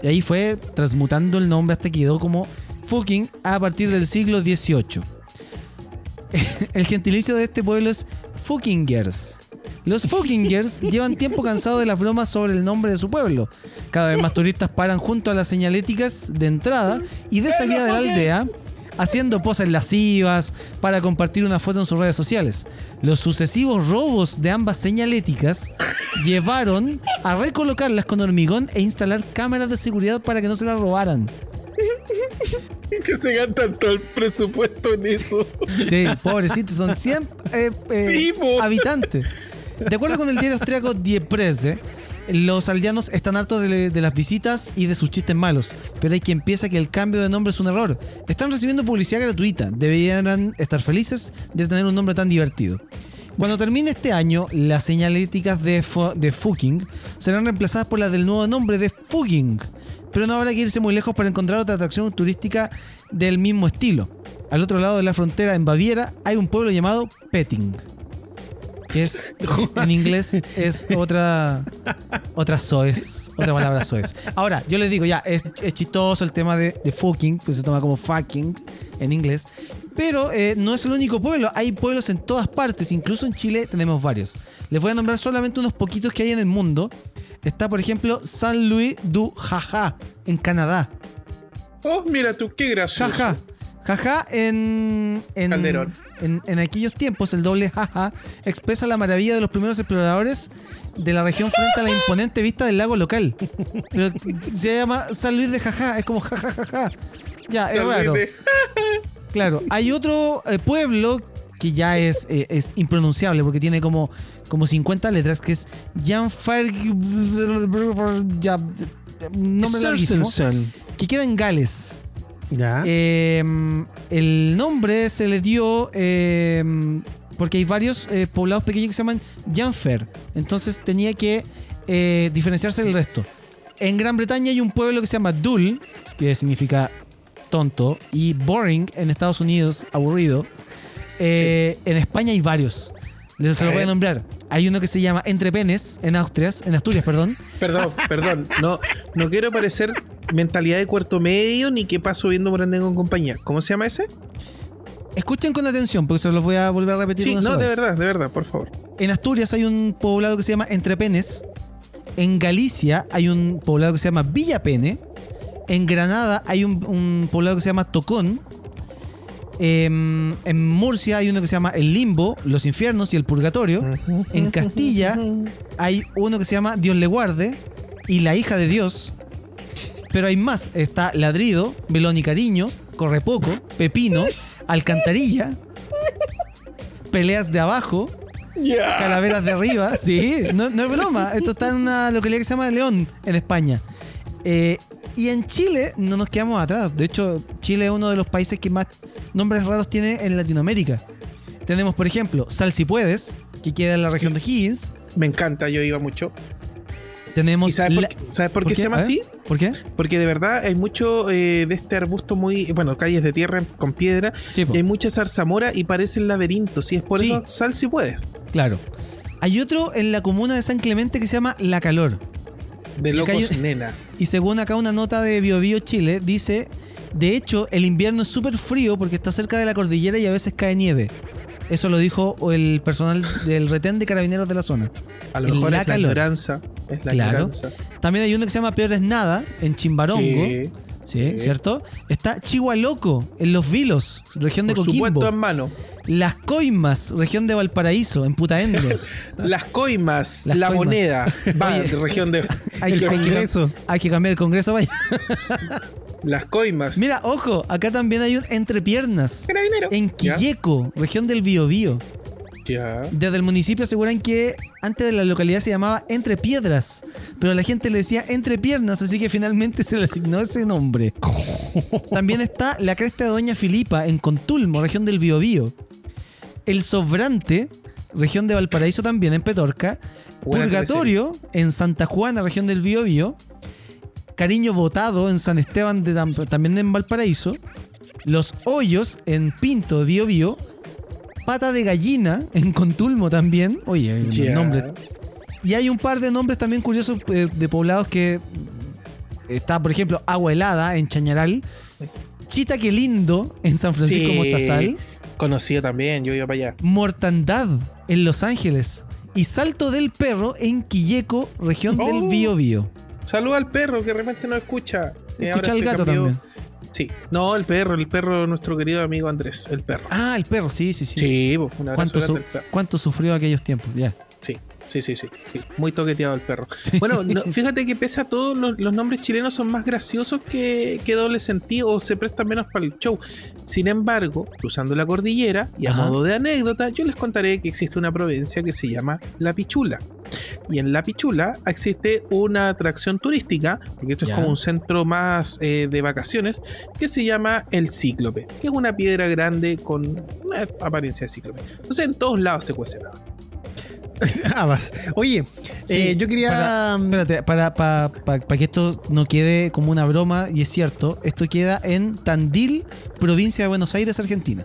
Y ahí fue transmutando el nombre hasta que quedó como fucking a partir del siglo XVIII. El gentilicio de este pueblo es fuckingers. Los fuckingers llevan tiempo cansados de las bromas sobre el nombre de su pueblo. Cada vez más turistas paran junto a las señaléticas de entrada y de salida de la aldea, haciendo poses lascivas para compartir una foto en sus redes sociales. Los sucesivos robos de ambas señaléticas llevaron a recolocarlas con hormigón e instalar cámaras de seguridad para que no se las robaran. Que se gastan todo el presupuesto en eso. Sí, pobrecitos, son 100 eh, eh, Sí, habitantes. De acuerdo con el diario austriaco Die Presse, los aldeanos están hartos de, las visitas y de sus chistes malos, pero hay quien piensa que el cambio de nombre es un error. Están recibiendo publicidad gratuita, deberían estar felices de tener un nombre tan divertido. Cuando termine este año, las señaléticas de, de Fucking serán reemplazadas por las del nuevo nombre de Fugging, pero no habrá que irse muy lejos para encontrar otra atracción turística del mismo estilo. Al otro lado de la frontera, en Baviera, hay un pueblo llamado Petting. Que es, en inglés, es otra, otra soez, otra palabra soez. Ahora, yo les digo, ya, es, es chistoso el tema de, de fucking, que se toma como fucking en inglés. Pero eh, no es el único pueblo, hay pueblos en todas partes, incluso en Chile tenemos varios. Les voy a nombrar solamente unos poquitos que hay en el mundo. Está, por ejemplo, San Luis du Jaja, en Canadá. Oh, mira tú, qué gracioso. Jaja. Jaja en, en, Calderón. en, en aquellos tiempos, el doble jaja expresa la maravilla de los primeros exploradores de la región frente a la imponente vista del lago local. Pero se llama San Luis de Jaja, es como jajajaja. Ya, es raro. de- Claro, hay otro eh, pueblo que ya es, eh, es impronunciable porque tiene como, como 50 letras, que es Janfarg... Ya, nombre larguísimo. Que queda en Gales. Ya. Eh, el nombre se le dio eh, porque hay varios eh, poblados pequeños que se llaman Janfer. Entonces tenía que eh, diferenciarse del resto. En Gran Bretaña hay un pueblo que se llama Dull, que significa tonto, y Boring en Estados Unidos, aburrido. Eh, En España hay varios. Les se los voy a nombrar. Hay uno que se llama Entrepenes en Asturias, en Asturias, perdón. Perdón, perdón. No, no quiero parecer mentalidad de cuarto medio ni que paso viendo Brandon con compañía. ¿Cómo se llama ese? Escuchen con atención, porque se los voy a volver a repetir. Sí, una no, de vez. verdad, de verdad, por favor. En Asturias hay un poblado que se llama Entrepenes. En Galicia hay un poblado que se llama Villapene. En Granada hay un, un poblado que se llama Tocón. Em, en Murcia hay uno que se llama El Limbo, Los Infiernos y el Purgatorio. En Castilla hay uno que se llama Dios le guarde y La hija de Dios. Pero hay más. Está Ladrido, Velón y Cariño, Correpoco, Pepino, Alcantarilla, Peleas de Abajo. Calaveras de arriba, sí, no, no es broma. Esto está en una localidad que se llama León, en España. Eh, y en Chile no nos quedamos atrás. De hecho, Chile es uno de los países que más nombres raros tiene en Latinoamérica. Tenemos, por ejemplo, Sal si puedes, que queda en la región de Higgins. Me encanta, yo iba mucho. Tenemos. ¿Y sabes por, la- qué- sabes por qué se llama así? ¿Por qué? Porque de verdad hay mucho eh, de este arbusto muy. Bueno, calles de tierra con piedra. Sí, po. y hay mucha zarzamora y parecen laberintos. Y es por Sí. eso, sal si puedes. Claro. Hay otro en la comuna de San Clemente que se llama La Calor. De locos, hay- nena. Y según acá una nota de BioBio Chile, dice, de hecho, el invierno es súper frío porque está cerca de la cordillera y a veces cae nieve. Eso lo dijo el personal del retén de carabineros de la zona. A lo mejor la es la. Es la Claro. También hay uno que se llama Peor es Nada, en Chimbarongo. Sí. Sí, Sí. ¿cierto? Está Chihualoco, en Los Vilos, región de Por Coquimbo. supuesto, en mano. Las Coimas, región de Valparaíso, en Putaendo. Las coimas, Las la coimas. moneda. Va, Oye. región de. Hay El que- Congreso. Hay que cambiar el Congreso, vaya. Las coimas. Mira, ojo, acá también hay un Entrepiernas. Carabinero. En Ya. Quilleco, región del Biobío. Ya. Desde el municipio aseguran que antes de la localidad se llamaba Entre Piedras, pero la gente le decía Entre Piernas, así que finalmente se le asignó ese nombre. También está la cresta de Doña Filipa en Contulmo, región del Biobío. El Sobrante, región de Valparaíso también en Petorca. Buena Purgatorio en Santa Juana, región del Biobío. Cariño Botado en San Esteban, de Tam- también en Valparaíso. Los Hoyos en Pinto, Biobío. Pata de Gallina en Contulmo también. Oye, el Ya. nombre. Y hay un par de nombres también curiosos eh, de poblados que. Está, por ejemplo, Agua Helada en Chañaral. Chita que lindo en San Francisco Sí. Mostazal. Conocido también, yo iba para allá. Mortandad en Los Ángeles. Y Salto del Perro en Quilleco, región del Oh. Bío Bío. Saluda al perro que de repente no escucha. Sí, Escucha al gato cambió. también. Sí. No, el perro, el perro, nuestro querido amigo Andrés, el perro. Ah, el perro, sí, sí, sí. Sí, po, un abrazo ¿Cuánto, su- perro. cuánto sufrió aquellos tiempos? Ya. Sí, sí, sí, sí. Muy toqueteado el perro. Bueno, no, fíjate que pese a todo, los, los nombres chilenos son más graciosos que, que doble sentido o se prestan menos para el show. Sin embargo, cruzando la cordillera y a Ajá. modo de anécdota, yo les contaré que existe una provincia que se llama La Pichula. Y en La Pichula existe una atracción turística, porque esto es como un centro más eh, de vacaciones, que se llama El Cíclope, que es una piedra grande con una apariencia de cíclope. Entonces en todos lados se cuece nada. Oye, Sí, eh, yo quería. para- Espérate, para, para, para- para que esto no quede como una broma, y es cierto, esto queda en Tandil, provincia de Buenos Aires, Argentina.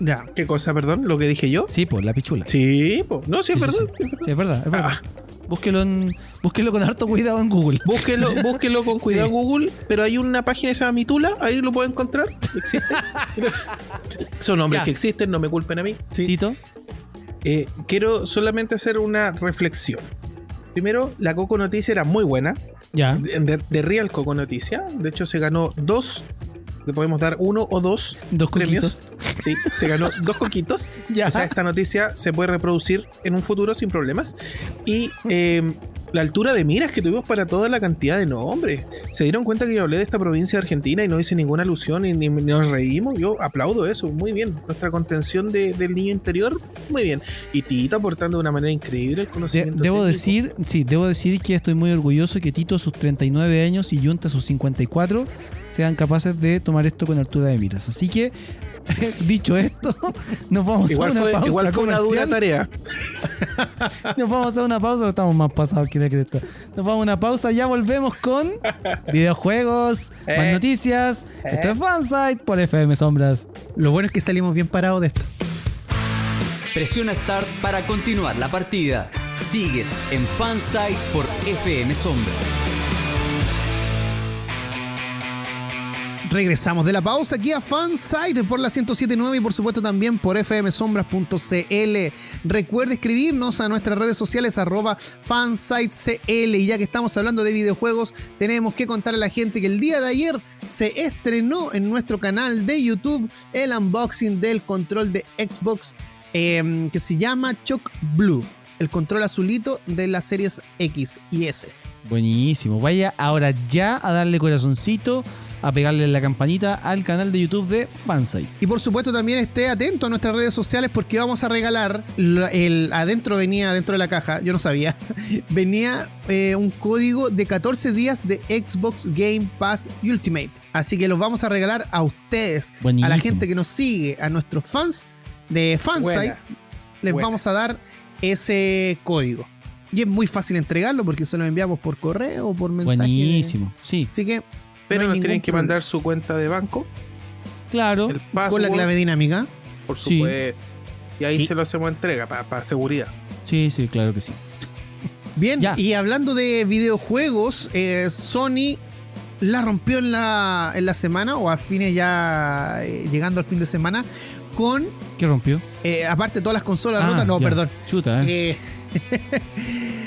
Ya. ¿Qué cosa, perdón? ¿Lo que dije yo? Sí, pues, la pichula. Sí, po. no, sí, es Sí, sí, verdad. sí. sí, es verdad. Sí, es verdad, es verdad. Ah. Búsquelo, en, búsquelo con harto cuidado en Google. Búsquelo, búsquelo con cuidado Sí. Google, pero hay una página que se llama Mitula, ahí lo puede encontrar. Existe. Son nombres Ya. que existen, no me culpen a mí. Tito. Eh, quiero solamente hacer una reflexión. Primero, la Coco Noticia era muy buena. Ya. De, Real Coco Noticia. De hecho, se ganó dos. Le podemos dar uno o dos Dos premios. Sí, se ganó dos coquitos. Ya. O sea, esta noticia se puede reproducir en un futuro sin problemas. Y eh, la altura de miras que tuvimos para toda la cantidad de nombres. Se dieron cuenta que yo hablé de esta provincia de Argentina y no hice ninguna alusión y ni, ni nos reímos. Yo aplaudo eso, muy bien. Nuestra contención de- del niño interior, muy bien. Y Tito aportando de una manera increíble el De- conocimiento. debo técnico. decir, sí, debo decir que estoy muy orgulloso que Tito a sus 39 años y Junta a sus 54 sean capaces de tomar esto con altura de miras. Así que, dicho esto, nos vamos Igual a una fue, pausa igual fue una dura tarea. Nos vamos a hacer una pausa, estamos más pasados que la cresta. Nos vamos a una pausa, ya volvemos con videojuegos, más Eh. noticias. Esto es Fansite por FM Sombras. Lo bueno es que salimos bien parados de esto. Presiona Start para continuar la partida. Sigues en Fansite por FM Sombra. Regresamos de la pausa aquí a Fansite por la 1079 y por supuesto también por fmsombras.cl. Recuerde escribirnos a nuestras redes sociales arroba fansitecl y ya que estamos hablando de videojuegos tenemos que contar a la gente que el día de ayer se estrenó en nuestro canal de YouTube el unboxing del control de Xbox eh, que se llama Choc Blue, el control azulito de las series X y S. Buenísimo. Vaya ahora ya a darle corazoncito, a pegarle la campanita al canal de YouTube de Fansite. Y por supuesto también esté atento a nuestras redes sociales porque vamos a regalar, la- el, adentro venía, dentro de la caja, yo no sabía, venía eh, un código de 14 días de Xbox Game Pass Ultimate. Así que los vamos a regalar a ustedes, a Buenísimo. la gente que nos sigue, a nuestros fans de Fansite, Buena. les buena. vamos a dar ese código. Y es muy fácil entregarlo porque se lo enviamos por correo o por mensaje. Buenísimo. Sí, Así que Pero no nos tienen que mandar su cuenta de banco, claro. el con la clave dinámica. por Sí. supuesto. Y ahí Sí. se lo hacemos entrega para seguridad. Sí, sí, claro que sí. Bien, Ya. y hablando de videojuegos, eh, Sony la rompió en la, en la semana, o a fines ya eh, llegando al fin de semana, con, ¿Qué rompió? eh, aparte de todas las consolas Ah, rotas, no, ya. perdón. Chuta, ¿eh?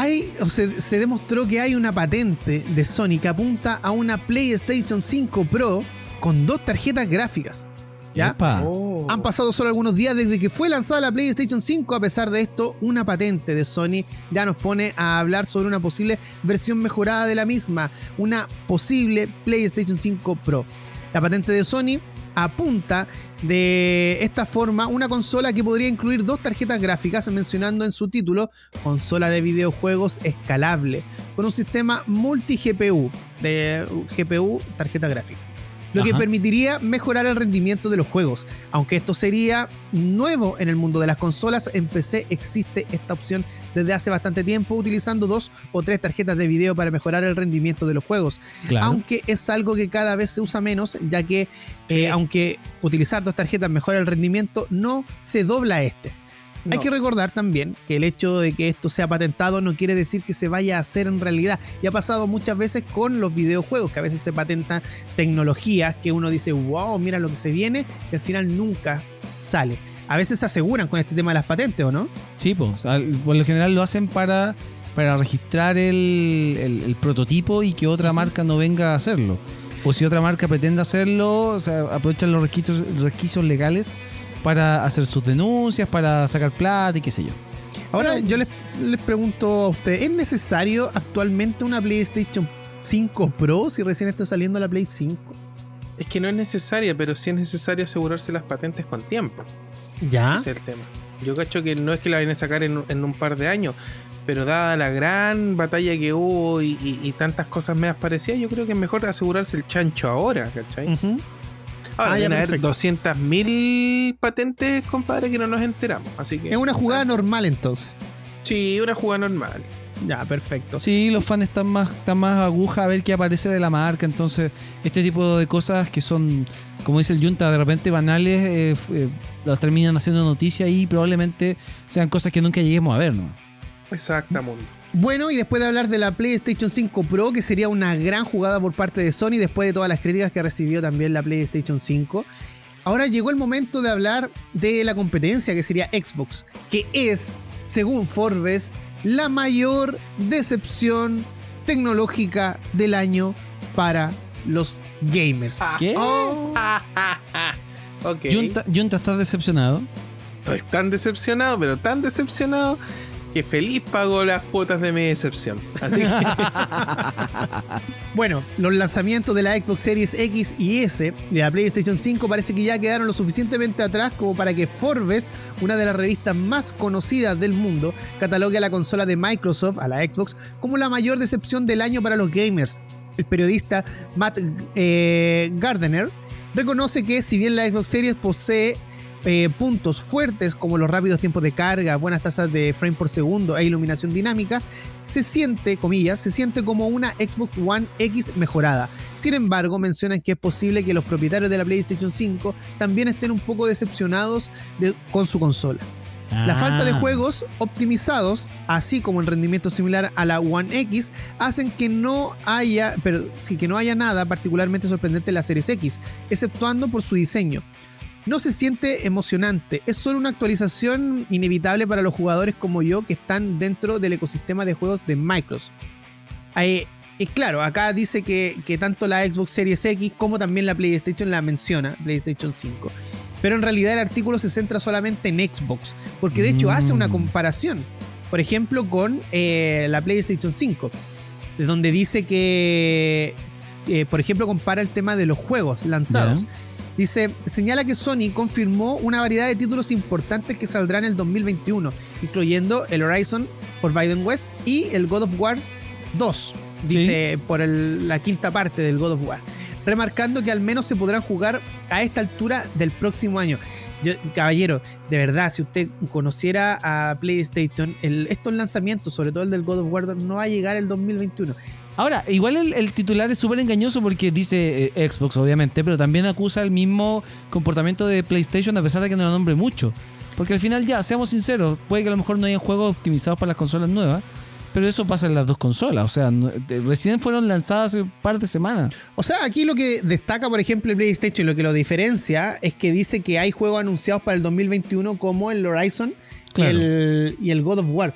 Hay, o se, se demostró que hay una patente de Sony que apunta a una PlayStation 5 Pro con dos tarjetas gráficas. ¿Ya? Epa. Oh. Han pasado solo algunos días desde que fue lanzada la PlayStation 5. A pesar de esto, una patente de Sony ya nos pone a hablar sobre una posible versión mejorada de la misma, una posible PlayStation 5 Pro. La patente de Sony apunta de esta forma una consola que podría incluir dos tarjetas gráficas, mencionando en su título consola de videojuegos escalable, con un sistema multi-GPU, de GPU, tarjeta gráfica lo que permitiría mejorar el rendimiento de los juegos. Aunque esto sería nuevo en el mundo de las consolas, en PC existe esta opción desde hace bastante tiempo, utilizando dos o tres tarjetas de video para mejorar el rendimiento de los juegos. Claro. Aunque es algo que cada vez se usa menos, ya que eh, aunque utilizar dos tarjetas mejora el rendimiento, no se dobla este. Hay No. que recordar también que el hecho de que esto sea patentado no quiere decir que se vaya a hacer en realidad. Y ha pasado muchas veces con los videojuegos, que a veces se patentan tecnologías que uno dice, wow, mira lo que se viene, y al final nunca sale. A veces se aseguran con este tema de las patentes, ¿o no? Sí, pues, por lo general lo hacen para, para registrar el, el- el prototipo y que otra marca no venga a hacerlo. O si otra marca pretende hacerlo, o sea, aprovechan los requisitos, resquicios legales para hacer sus denuncias, para sacar plata y qué sé yo. Ahora yo les, les pregunto a ustedes, ¿es necesario actualmente una PlayStation 5 Pro si recién está saliendo la Play 5? Es que no es necesaria, pero sí es necesario asegurarse las patentes con tiempo. ¿Ya? Ese es el tema. Yo cacho que no es que la vayan a sacar en, en un par de años, pero dada la gran batalla que hubo y, y- y tantas cosas me parecidas, yo creo que es mejor asegurarse el chancho ahora, ¿cachai? Ahora, Ah, ya, deben haber perfecto. 200.000 patentes, compadre, que no nos enteramos. Así que. Es una jugada normal entonces. Sí, una jugada normal. Ya, perfecto. Sí, los fans están más, están más aguja a ver qué aparece de la marca. Entonces, este tipo de cosas que son, como dice el Junta, de repente banales, eh, eh, las terminan haciendo noticia y probablemente sean cosas que nunca lleguemos a ver, ¿no? Exactamente. Bueno, y después de hablar de la PlayStation 5 Pro, que sería una gran jugada por parte de Sony, después de todas las críticas que recibió también la PlayStation 5, ahora llegó el momento de hablar de la competencia, que sería Xbox, que es, según Forbes, la mayor decepción tecnológica del año para los gamers. ¿Qué? Oh, ok. Junta, Junta, ¿estás decepcionado? Estoy tan decepcionado, pero tan decepcionado que feliz pagó las cuotas de mi decepción. Así que. Bueno, los lanzamientos de la Xbox Series X y S de la PlayStation 5 parece que ya quedaron lo suficientemente atrás como para que Forbes, una de las revistas más conocidas del mundo, catalogue a la consola de Microsoft, a la Xbox, como la mayor decepción del año para los gamers. El periodista Matt eh, Gardner reconoce que si bien la Xbox Series posee eh, puntos fuertes como los rápidos tiempos de carga, buenas tasas de frame por segundo e iluminación dinámica, se siente, comillas, se siente como una Xbox One X mejorada. Sin embargo, mencionan que es posible que los propietarios de la PlayStation 5 también estén un poco decepcionados de- con su consola. La falta de Ah. juegos optimizados, así como el rendimiento similar a la One X, hacen que no haya, pero sí que no haya nada particularmente sorprendente en la Series X, exceptuando por su diseño. No se siente emocionante, es solo una actualización inevitable para los jugadores como yo que están dentro del ecosistema de juegos de Microsoft. Eh, y claro, acá dice que, que tanto la Xbox Series X como también la PlayStation la menciona, PlayStation 5. Pero en realidad el artículo se centra solamente en Xbox, porque de hecho Mm. hace una comparación, por ejemplo, con eh, la PlayStation 5, de donde dice que, eh, por ejemplo, compara el tema de los juegos lanzados. Dice, señala que Sony confirmó una variedad de títulos importantes que saldrán en el 2021, incluyendo el Horizon por Biden West y el God of War 2, dice por el- la quinta parte del God of War, remarcando que al menos se podrán jugar a esta altura del próximo año. Yo- caballero, de verdad, si usted conociera a PlayStation, el- estos lanzamientos, sobre todo el del God of War 2, no va a llegar el 2021. Ahora, igual el, el titular es súper engañoso porque dice eh, Xbox, obviamente, pero también acusa el mismo comportamiento de PlayStation a pesar de que no lo nombre mucho. Porque al final, ya, seamos sinceros, puede que a lo mejor no hayan juegos optimizados para las consolas nuevas, pero eso pasa en las dos consolas. O sea, no- de- recién fueron lanzadas hace un par de semanas. O sea, aquí lo que destaca, por ejemplo, el PlayStation, lo que lo diferencia es que dice que hay juegos anunciados para el 2021 como el Horizon y, el, y el God of War.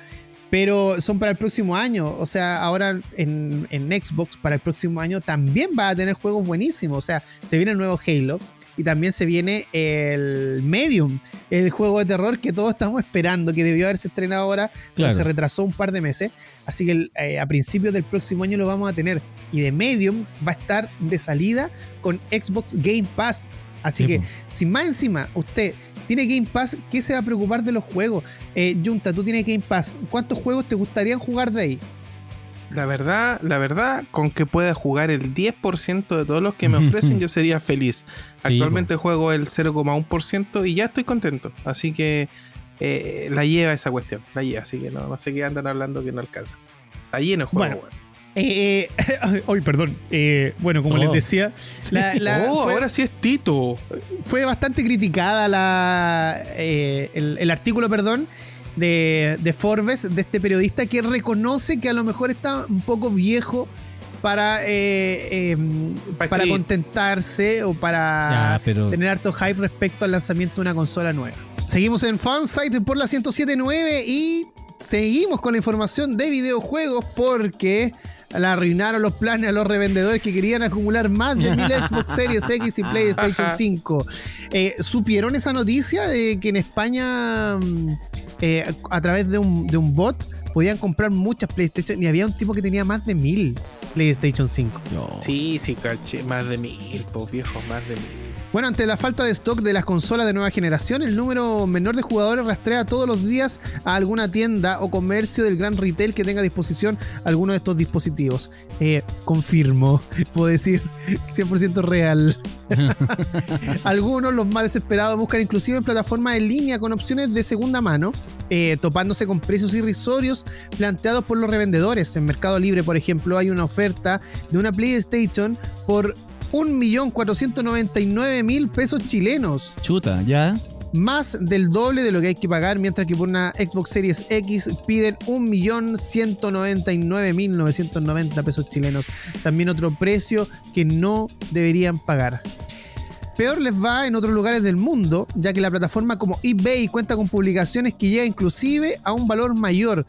Pero son para el próximo año. O sea, ahora en, en Xbox para el próximo año también va a tener juegos buenísimos. O sea, se viene el nuevo Halo y también se viene el Medium, el juego de terror que todos estamos esperando, que debió haberse estrenado ahora, pero se retrasó un par de meses. Así que eh, a principios del próximo año lo vamos a tener. Y de Medium va a estar de salida con Xbox Game Pass. Así Sí, que, po. si más encima usted tiene Game Pass, ¿qué se va a preocupar de los juegos? Eh, Junta, tú tienes Game Pass. ¿Cuántos juegos te gustaría jugar de ahí? La verdad, la verdad, con que pueda jugar el 10% de todos los que me ofrecen, yo sería feliz. Actualmente juego el 0,1% y ya estoy contento. Así que eh, la lleva esa cuestión. La lleva, así que no, no sé qué andan hablando que no alcanza. Está lleno de juego, Bueno. weón. Eh, eh, ay, perdón. Eh, bueno, como Oh. les decía, la- la- oh, fue- ahora sí es justito. Fue bastante criticada la, eh, el, el artículo, perdón, de, de Forbes, de este periodista que reconoce que a lo mejor está un poco viejo para, eh, eh, Para contentarse o para Ya, pero- tener harto hype respecto al lanzamiento de una consola nueva. Seguimos en Fansite por la 1079 y seguimos con la información de videojuegos porque la arruinaron los planes a los revendedores que querían acumular más de mil Xbox Series X y PlayStation 5. Eh, ¿Supieron esa noticia de que en España mm, eh, a través de un, de un bot podían comprar muchas PlayStation y había un tipo que tenía más de mil PlayStation 5? Sí, sí, caché. Más de mil, po, viejo, más de mil. Bueno, ante la falta de stock de las consolas de nueva generación, el número menor de jugadores rastrea todos los días a alguna tienda o comercio del gran retail que tenga a disposición alguno de estos dispositivos. Eh, confirmo, puedo decir 100% real. Algunos, los más desesperados, buscan inclusive en plataformas en línea con opciones de segunda mano, eh, topándose con precios irrisorios planteados por los revendedores. En Mercado Libre, por ejemplo, hay una oferta de una PlayStation por 1.499.000 pesos chilenos, Chuta, ya. más del doble de lo que hay que pagar, mientras que por una Xbox Series X piden 1.199.990 pesos chilenos. También otro precio que no deberían pagar. Peor les va en otros lugares del mundo, ya que la plataforma como eBay cuenta con publicaciones que llegan inclusive a un valor mayor,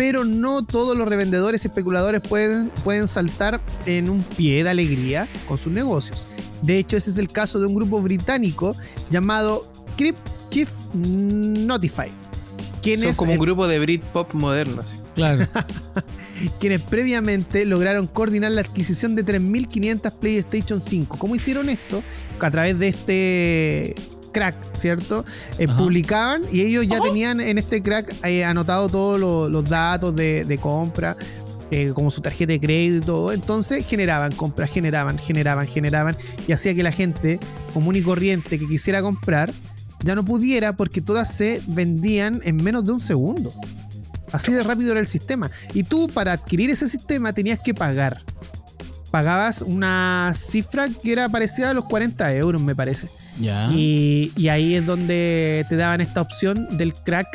pero no todos los revendedores y especuladores pueden, pueden saltar en un pie de alegría con sus negocios. De hecho, ese es el caso de un grupo británico llamado Crypt Chief Notify. Son Quienes, como un grupo de Britpop moderno. así. Claro. quienes previamente lograron coordinar la adquisición de 3.500 PlayStation 5. ¿Cómo hicieron esto? A través de este crack, ¿cierto? Eh, publicaban y ellos ya tenían en este crack eh, anotado todos lo- los datos de, de compra. eh, como su tarjeta de crédito y todo. Entonces generaban compras, generaban, generaban, generaban. Y hacía que la gente común y corriente que quisiera comprar ya no pudiera porque todas se vendían en menos de un segundo. Así de rápido era el sistema. Y tú para adquirir ese sistema tenías que pagar. Pagabas una cifra que era parecida a los 40 euros, me parece. Y, ahí es donde te daban esta opción del crack.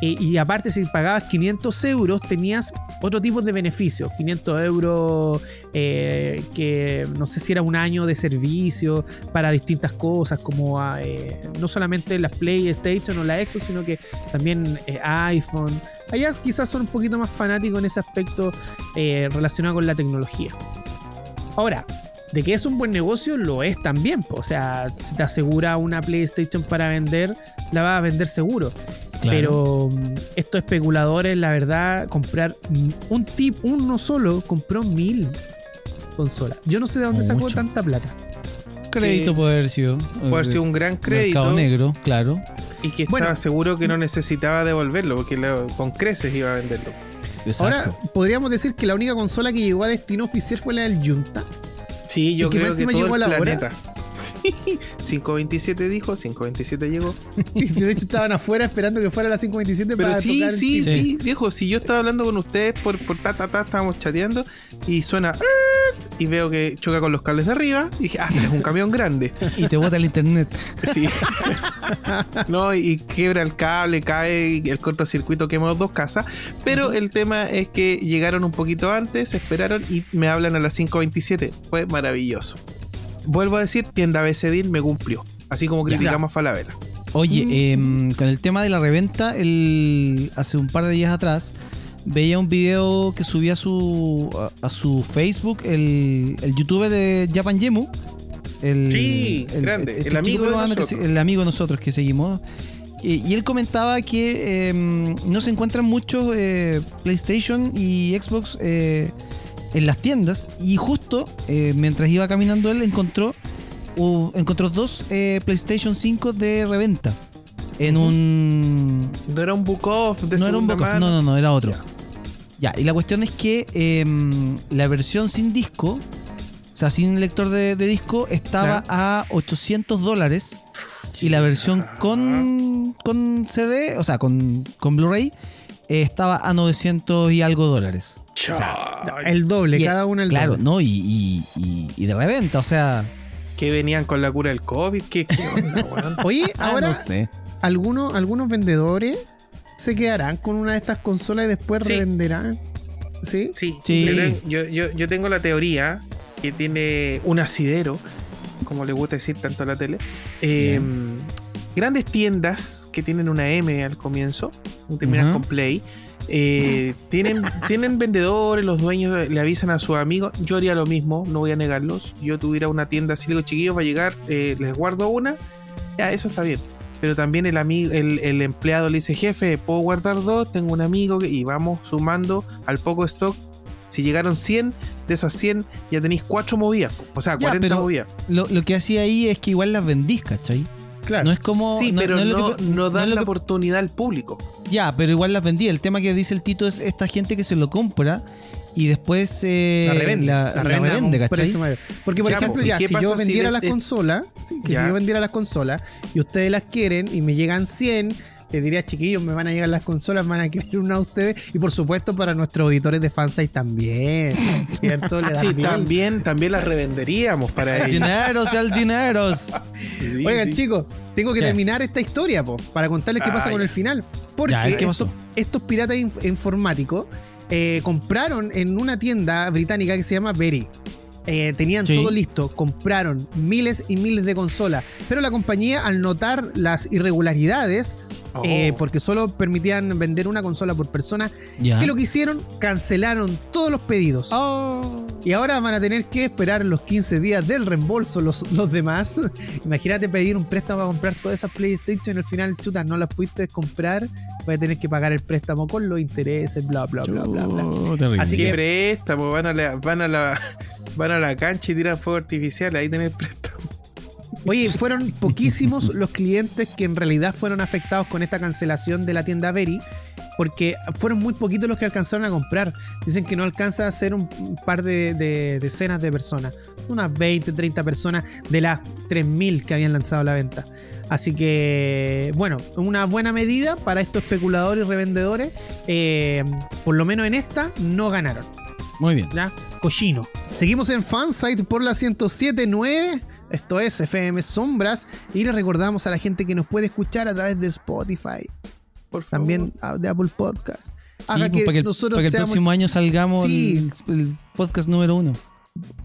Y, y aparte, si pagabas 500 euros, tenías otro tipo de beneficios. 500 euros, eh, que no sé si era un año de servicio para distintas cosas, como ah, eh, no solamente las PlayStation o la Xbox, sino que también eh, iPhone. Allá quizás son un poquito más fanáticos en ese aspecto eh, relacionado con la tecnología. Ahora, de que es un buen negocio, lo es también. po. O sea, si te asegura una PlayStation para vender, la vas a vender seguro. Claro. Pero mm, estos especuladores, la verdad, comprar mm, un tip, uno solo, compró mil consolas. Yo no sé de dónde sacó Mucho. tanta plata. crédito puede haber sido. Puede haber sido un gran eh, Mercado crédito negro, claro. y que Bueno. estaba seguro que no necesitaba devolverlo porque lo- con creces iba a venderlo. Ahora, podríamos decir que la única consola que llegó a destino oficial fue la del Junta. Sí, yo ¿Y que creo que todo el la hora? Planeta. Sí, 527 dijo, 527 llegó. Y de hecho estaban afuera esperando que fuera la 527 Pero para sí, tocar. sí, Sí. sí, viejo, si yo estaba hablando con ustedes por, por ta, ta, ta, estábamos chateando y suena y veo que choca con los cables de arriba y dije, ah, es un camión grande. Y te bota el internet. Sí. no, y, y quiebra el cable, cae y el cortocircuito quemó dos casas. Pero el tema es que llegaron un poquito antes, esperaron y me hablan a las 5.27. Fue maravilloso. Vuelvo a decir, tienda BCDIL me cumplió. Así como Ya. criticamos a Falabella. Oye, Mm. em, con el tema de la reventa, el, hace un par de días atrás veía un video que subía a su, a, a su Facebook el, el youtuber eh, Japan Yemu. El, Sí, grande, el amigo de que nosotros. se- el amigo de nosotros que seguimos. Y, y él comentaba que em, no se encuentran muchos eh, PlayStation y Xbox eh, en las tiendas. Y justo eh, mientras iba caminando él encontró, encontró dos eh, PlayStation 5 de reventa. En un. No era un book off de No era un book off, no, no, no, era otro. Ya. Ya, y la cuestión es que em, la versión sin disco, o sea, sin lector de, de disco, estaba a 800 dólares. Y la versión con, con CD, o sea, con, con Blu-ray, eh, estaba a 900 y algo dólares. El doble, Y- cada una el Claro, doble. ¿no? Y, y- y- y de reventa, o sea, Que venían con la cura del COVID. ¿Qué, qué onda? Oye, Ah, ahora no sé. algunos, algunos vendedores se quedarán con una de estas consolas y después Sí. revenderán. ¿Sí? Sí, Sí. Yo, yo- yo tengo la teoría que tiene un asidero, como le gusta decir tanto a la tele. Eh, grandes tiendas que tienen una M al comienzo, terminan con Play. eh, tienen, tienen vendedores, los dueños le avisan a sus amigos. Yo haría lo mismo, no voy a negarlos. Yo tuviera una tienda así, digo, chiquillos, va a llegar, eh, les guardo una. Ya, eso está bien. Pero también el, amigo, el, el empleado le dice, jefe, ¿puedo guardar dos? Tengo un amigo que-" y vamos sumando al poco stock. Si llegaron 100, de esas 100 ya tenéis 4 movidas. O sea, Ya, 40 pero- movidas. Lo, lo que hacía ahí es que igual las vendís, ¿cachai? Claro. No es como. sí, pero no, es que- no dan es la que- oportunidad al público. Ya, pero igual las vendí. El tema que dice el Tito es esta gente que se lo compra y después eh, la revende. la, La, la revende, a un revende, ¿cachai? precio mayor. Porque, por Ya, ejemplo, ¿y ya, si yo si vendiera de- las de- consolas, sí, que Ya. si yo vendiera las consolas y ustedes las quieren y me llegan 100, les diría, chiquillos, me van a llegar las consolas, me van a querer una a ustedes y por supuesto para nuestros auditores de fansite también. ¿Cierto? Le dan Sí, bien. también, también las revenderíamos para ellos. Dineros, el dineros. Sí, Oigan, sí. chicos, tengo que ¿Qué? terminar esta historia po, para contarles qué pasa Ah, con el final. Porque Ya, ¿qué estos, piratas inf- informáticos eh, compraron en una tienda británica que se llama Berry. Eh, tenían Sí. todo listo, compraron miles y miles de consolas, pero la compañía al notar las irregularidades, Oh. eh, porque solo permitían vender una consola por persona, Ya. ¿qué lo que hicieron? Cancelaron todos los pedidos. Oh. Y ahora van a tener que esperar los 15 días del reembolso los, los demás. Imagínate pedir un préstamo para comprar todas esas PlayStation y al final, chuta, no las pudiste comprar. Vas a tener que pagar el préstamo con los intereses, bla, bla, bla, bla, bla. Oh. Así ¿Qué que- préstamo? Van a la, van a la, van a la cancha y tiran fuego artificial. Ahí tenés préstamo. Oye, fueron poquísimos los clientes que en realidad fueron afectados con esta cancelación de la tienda Berry. Porque fueron muy poquitos los que alcanzaron a comprar. Dicen que no alcanza a ser un par de, de decenas de personas. Unas 20, 30 personas de las 3.000 que habían lanzado a la venta. Así que, bueno, una buena medida para estos especuladores y revendedores. Eh, por lo menos en esta no ganaron. Muy bien. ¿ya? Cochino. Seguimos en Fansite por la 1079. Esto es FM Sombras. Y les recordamos a la gente que nos puede escuchar a través de Spotify. Por favor. También de Apple Podcast. Sí, Haga pues, que, para que el, nosotros para que el seamos. próximo año salgamos Sí. el, el podcast número uno.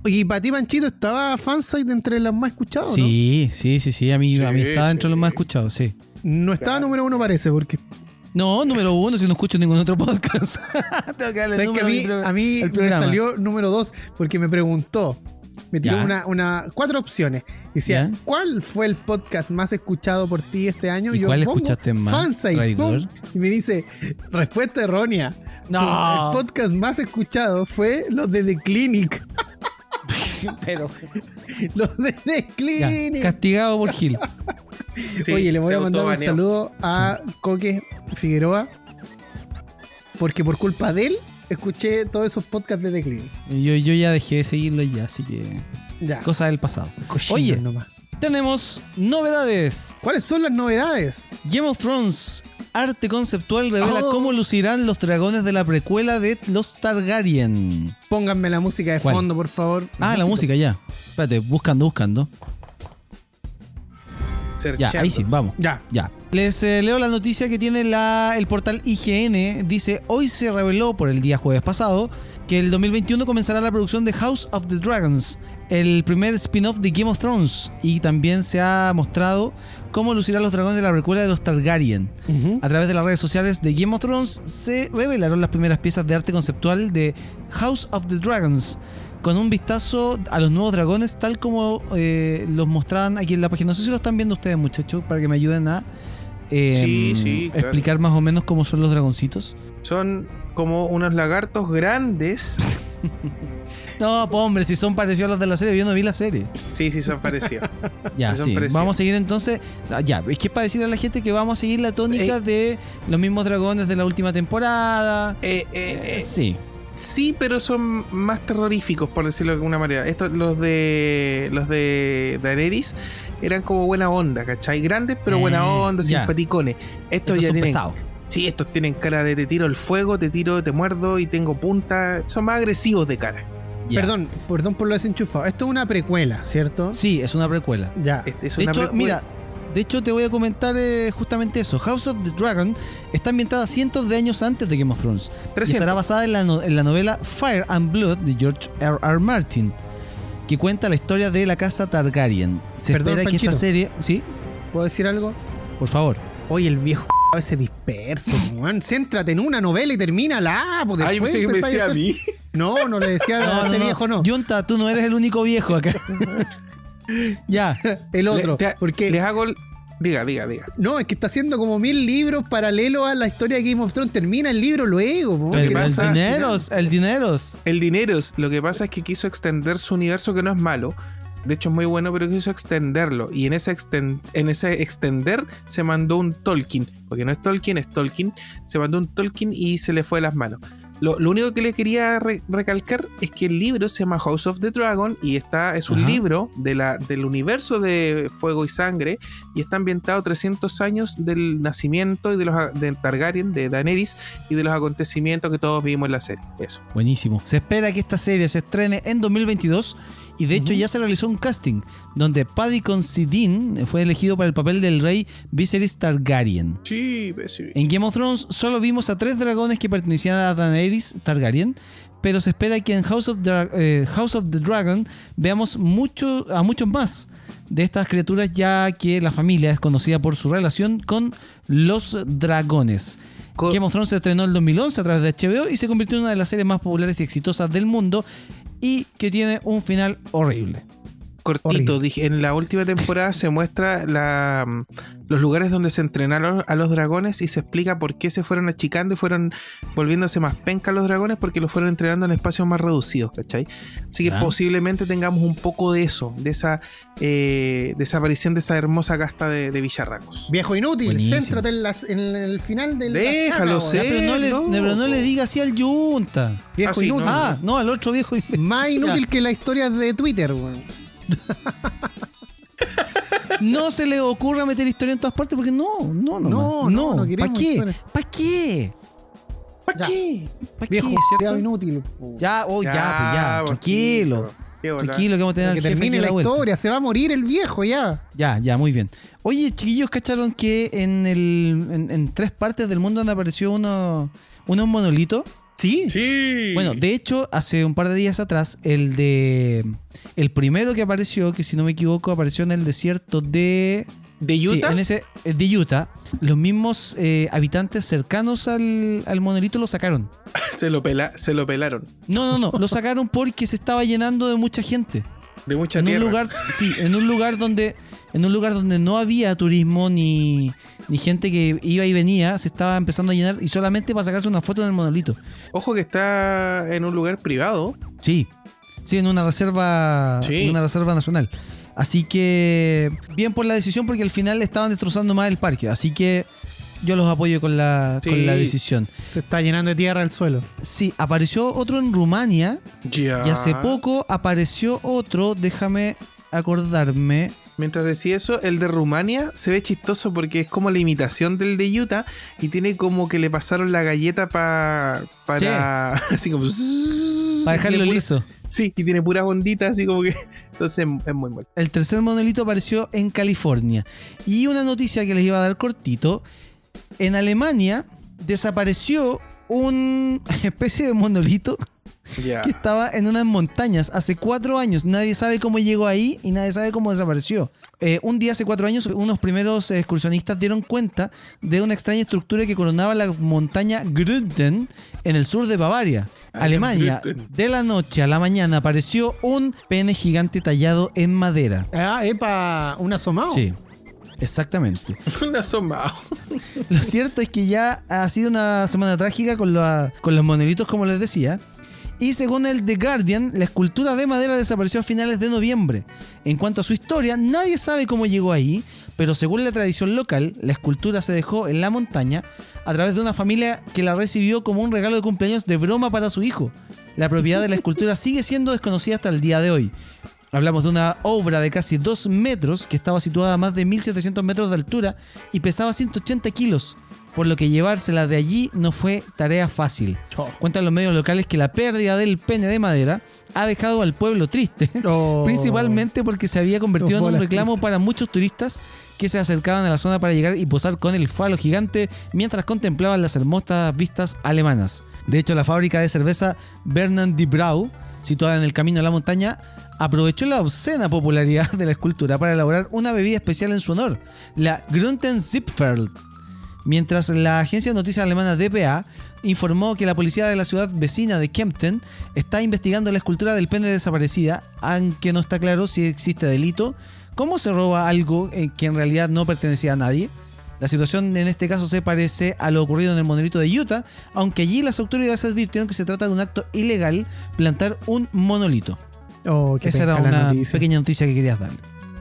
Y para ti, Panchito, estaba Fansite entre los más escuchados, Sí, sí, sí, sí. A mí, a mí Sí, está dentro de los sí. más escuchados, sí. ¿no? No estaba Claro. número uno, parece, porque No, número uno, si no escucho ningún otro podcast. Tengo que darle ¿sabes que número a mí, a mí me salió número dos porque me preguntó. Me tiró Ya. una, una, cuatro opciones. Decía, Ya. ¿cuál fue el podcast más escuchado por ti este año? ¿Y Yo cuál pongo escuchaste más, Fansite, traidor? pum, y me dice, respuesta errónea. No. El podcast más escuchado fue los de The Clinic. Pero. los de The Ya, Clinic. castigado por Gil. Sí, Oye, le voy a mandar un saludo a Coque Figueroa. Porque por culpa de él, escuché todos esos podcasts de The Clinic. Yo, yo ya dejé de seguirlo ya, así que. Ya. Cosa del pasado. Oye. nomás. Tenemos novedades. ¿Cuáles son las novedades? Game of Thrones. Arte conceptual revela Oh. cómo lucirán los dragones de la precuela de los Targaryen. Pónganme la música de ¿Cuál? fondo, por favor. Ah, la música ya. Espérate, buscando, buscando. Ya, ahí sí, vamos. Ya. Ya. Les eh, leo la noticia que tiene la, el portal IGN. Dice, hoy se reveló por el día jueves pasado que el 2021 comenzará la producción de House of the Dragons, el primer spin-off de Game of Thrones. Y también se ha mostrado cómo lucirán los dragones de la precuela de los Targaryen. A través de las redes sociales de Game of Thrones se revelaron las primeras piezas de arte conceptual de House of the Dragons, con un vistazo a los nuevos dragones, tal como eh, los mostraban aquí en la página. No sé si lo están viendo ustedes, muchachos, para que me ayuden a eh, Sí, sí, claro. explicar más o menos cómo son los dragoncitos. Son como unos lagartos grandes. No, pues hombre, si son parecidos a los de la serie, yo no vi la serie. Sí, sí, son parecidos. Ya, sí. parecidos. Vamos a seguir entonces. o sea, ya, es que es para decirle a la gente que vamos a seguir la tónica Eh. de los mismos dragones de la última temporada. Eh, eh, eh, sí. Sí, pero son más terroríficos, por decirlo de alguna manera. Estos, los de los de Daenerys eran como buena onda, ¿cachai? Grandes, pero buena Eh, onda, simpaticones. Estos, Estos ya son tienen. pesados. Sí, estos tienen cara de te tiro el fuego, te tiro, te muerdo y tengo punta. Son más agresivos de cara. Perdón, perdón por lo desenchufado. Esto es una precuela, ¿cierto? Sí, es una precuela. Ya. Este es De una hecho, precuela. mira, de hecho te voy a comentar eh, justamente eso. House of the Dragon está ambientada cientos de años antes de Game of Thrones. Y 300. estará basada en la, no- en la novela Fire and Blood de George R. R. Martin, que cuenta la historia de la casa Targaryen. Se Perdón, espera que esta serie... ¿Sí? ¿Puedo decir algo? Por favor. Oye, el viejo ese disperso, Juan. Céntrate en una novela y termínala. Pues Ay, después me decía a hacer- mí. No, no le decía a este viejo, no. Junta, tú no eres el único viejo acá. ya. El otro. Le- te- porque Les hago. el- Diga, diga, diga. No, es que está haciendo como mil libros paralelos a la historia de Game of Thrones. Termina el libro luego. El, el pasa al dineros, el dineros. El dinero, es- lo que pasa es que quiso extender su universo, que no es malo. De hecho, es muy bueno, pero quiso extenderlo. Y en ese, exten- en ese extender se mandó un Tolkien. Porque no es Tolkien, es Tolkien. Se mandó un Tolkien y se le fue de las manos. Lo, lo único que le quería re- recalcar es que el libro se llama House of the Dragon y está, es un Ajá. libro de la, del universo de Fuego y Sangre y está ambientado 300 años del nacimiento y de los de Targaryen, de Daenerys y de los acontecimientos que todos vimos en la serie. Eso. Buenísimo. Se espera que esta serie se estrene en 2022 y de hecho ya se realizó un casting donde Paddy Considine fue elegido para el papel del rey Viserys Targaryen. Sí, sí. En Game of Thrones solo vimos a tres dragones que pertenecían a Daenerys Targaryen, pero se espera que en House of, Dra- eh, House of the Dragon veamos mucho, a muchos más de estas criaturas ya que la familia es conocida por su relación con los dragones. Co- Game of Thrones se estrenó en el 2011 a través de HBO y se convirtió en una de las series más populares y exitosas del mundo y que tiene un final horrible. Cortito, Horrible. dije, en la última temporada se muestra la, mm, los lugares donde se entrenaron a los dragones y se explica por qué se fueron achicando y fueron volviéndose más penca los dragones porque los fueron entrenando en espacios más reducidos, ¿cachai? Así que posiblemente tengamos un poco de eso, de esa eh, desaparición de esa hermosa casta de, de villarracos. Viejo inútil, Buenísimo. céntrate en, las- en el final del. Déjalo Ya, ser. pero no le, no. pero no le diga así al Junta. Viejo Ah, sí, inútil. Ah, no, al otro viejo. Más inútil que la historia de Twitter, weón. No se le ocurra meter historia en todas partes porque no, no, no. No, no, no queremos ¿Para qué? ¿Para qué? ¿Para Ya. qué? ¿Para qué? Inútil. po. Ya, oh, ya, pues ya, pues, tranquilo. qué bola. Tranquilo, que vamos a tener Que termine la vuelta. historia, se va a morir el viejo ya. Ya, ya, muy bien. Oye, chiquillos, ¿cacharon que en, el, en, en tres partes del mundo donde apareció uno, unos monolitos? Sí. Sí. Bueno, de hecho, hace un par de días atrás, el de. El primero que apareció, que si no me equivoco, apareció en el desierto de. ¿De Sí, Utah? en ese, eh, de Utah. Los mismos eh, habitantes cercanos al, al monolito lo sacaron. se, lo pela, se lo pelaron. No, no, no. lo sacaron porque se estaba llenando de mucha gente. De mucha en tierra. un lugar, sí, en un lugar donde, en un lugar donde no había turismo ni, ni gente que iba y venía, se estaba empezando a llenar y solamente para sacarse una foto en el monolito. Ojo que está en un lugar privado. Sí, sí, en una reserva, Sí. en una reserva nacional. Así que bien por la decisión porque al final estaban destrozando más el parque. Así que yo los apoyo con la, Sí. con la decisión. Se está llenando de tierra el suelo. Sí, apareció otro en Rumania Ya. y hace poco apareció otro, déjame acordarme. Mientras decía eso, el de Rumania se ve chistoso porque es como la imitación del de Utah y tiene como que le pasaron la galleta pa- para. Así como. Para dejarlo liso. Sí, y tiene puras onditas, así como que. Entonces es muy bueno. El tercer monolito apareció en California. Y una noticia que les iba a dar cortito. En Alemania desapareció una especie de monolito que estaba en unas montañas hace cuatro años. Nadie sabe cómo llegó ahí y nadie sabe cómo desapareció. Eh, un día hace cuatro años, unos primeros excursionistas dieron cuenta de una extraña estructura que coronaba la montaña Gründen en el sur de Bavaria, Ah, Alemania. De la noche a la mañana apareció un pene gigante tallado en madera. Ah, epa, un asomado. Sí, exactamente. Un asomado. Lo cierto es que ya ha sido una semana trágica con, la- con los monolitos, como les decía. Y según el The Guardian, la escultura de madera desapareció a finales de noviembre. En cuanto a su historia, nadie sabe cómo llegó ahí, pero según la tradición local, la escultura se dejó en la montaña a través de una familia que la recibió como un regalo de cumpleaños de broma para su hijo. La propiedad de la escultura sigue siendo desconocida hasta el día de hoy. Hablamos de una obra de casi 2 metros que estaba situada a más de 1700 metros de altura y pesaba 180 kilos, por lo que llevársela de allí no fue tarea fácil. Cuentan los medios locales que la pérdida del pene de madera ha dejado al pueblo triste, Oh. principalmente porque se había convertido en un reclamo para muchos turistas que se acercaban a la zona para llegar y posar con el falo gigante mientras contemplaban las hermosas vistas alemanas. De hecho, la fábrica de cerveza Bernard die Brau, situada en el camino a la montaña, aprovechó la obscena popularidad de la escultura para elaborar una bebida especial en su honor, la Grunten Zipfel. Mientras la agencia de noticias alemana DPA informó que la policía de la ciudad vecina de Kempten está investigando la escultura del pene desaparecida, aunque no está claro si existe delito, cómo se roba algo eh, que en realidad no pertenecía a nadie. La situación en este caso se parece a lo ocurrido en el monolito de Utah, aunque allí las autoridades advirtieron que se trata de un acto ilegal plantar un monolito. Oh, qué Esa era una noticia. pequeña noticia que querías dar.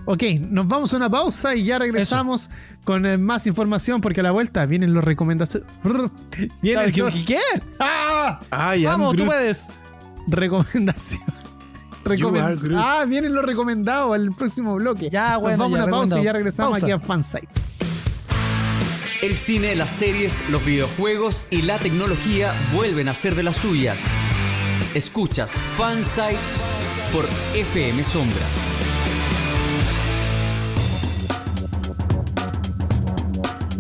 Ok, nos vamos a una pausa y ya regresamos con eh, más información porque a la vuelta vienen los recomendaciones. Vienen los... ¿Qué? ¡Ah! Ay, Vamos, tú puedes. Recomendación. Recomen- are Groot. Ah, vienen los recomendados al próximo bloque. Ya, Nos bueno, vamos a una pausa y ya regresamos Pausa. aquí a Fansite. El cine, las series, los videojuegos y la tecnología vuelven a ser de las suyas. Escuchas Fansite por FM Sombras.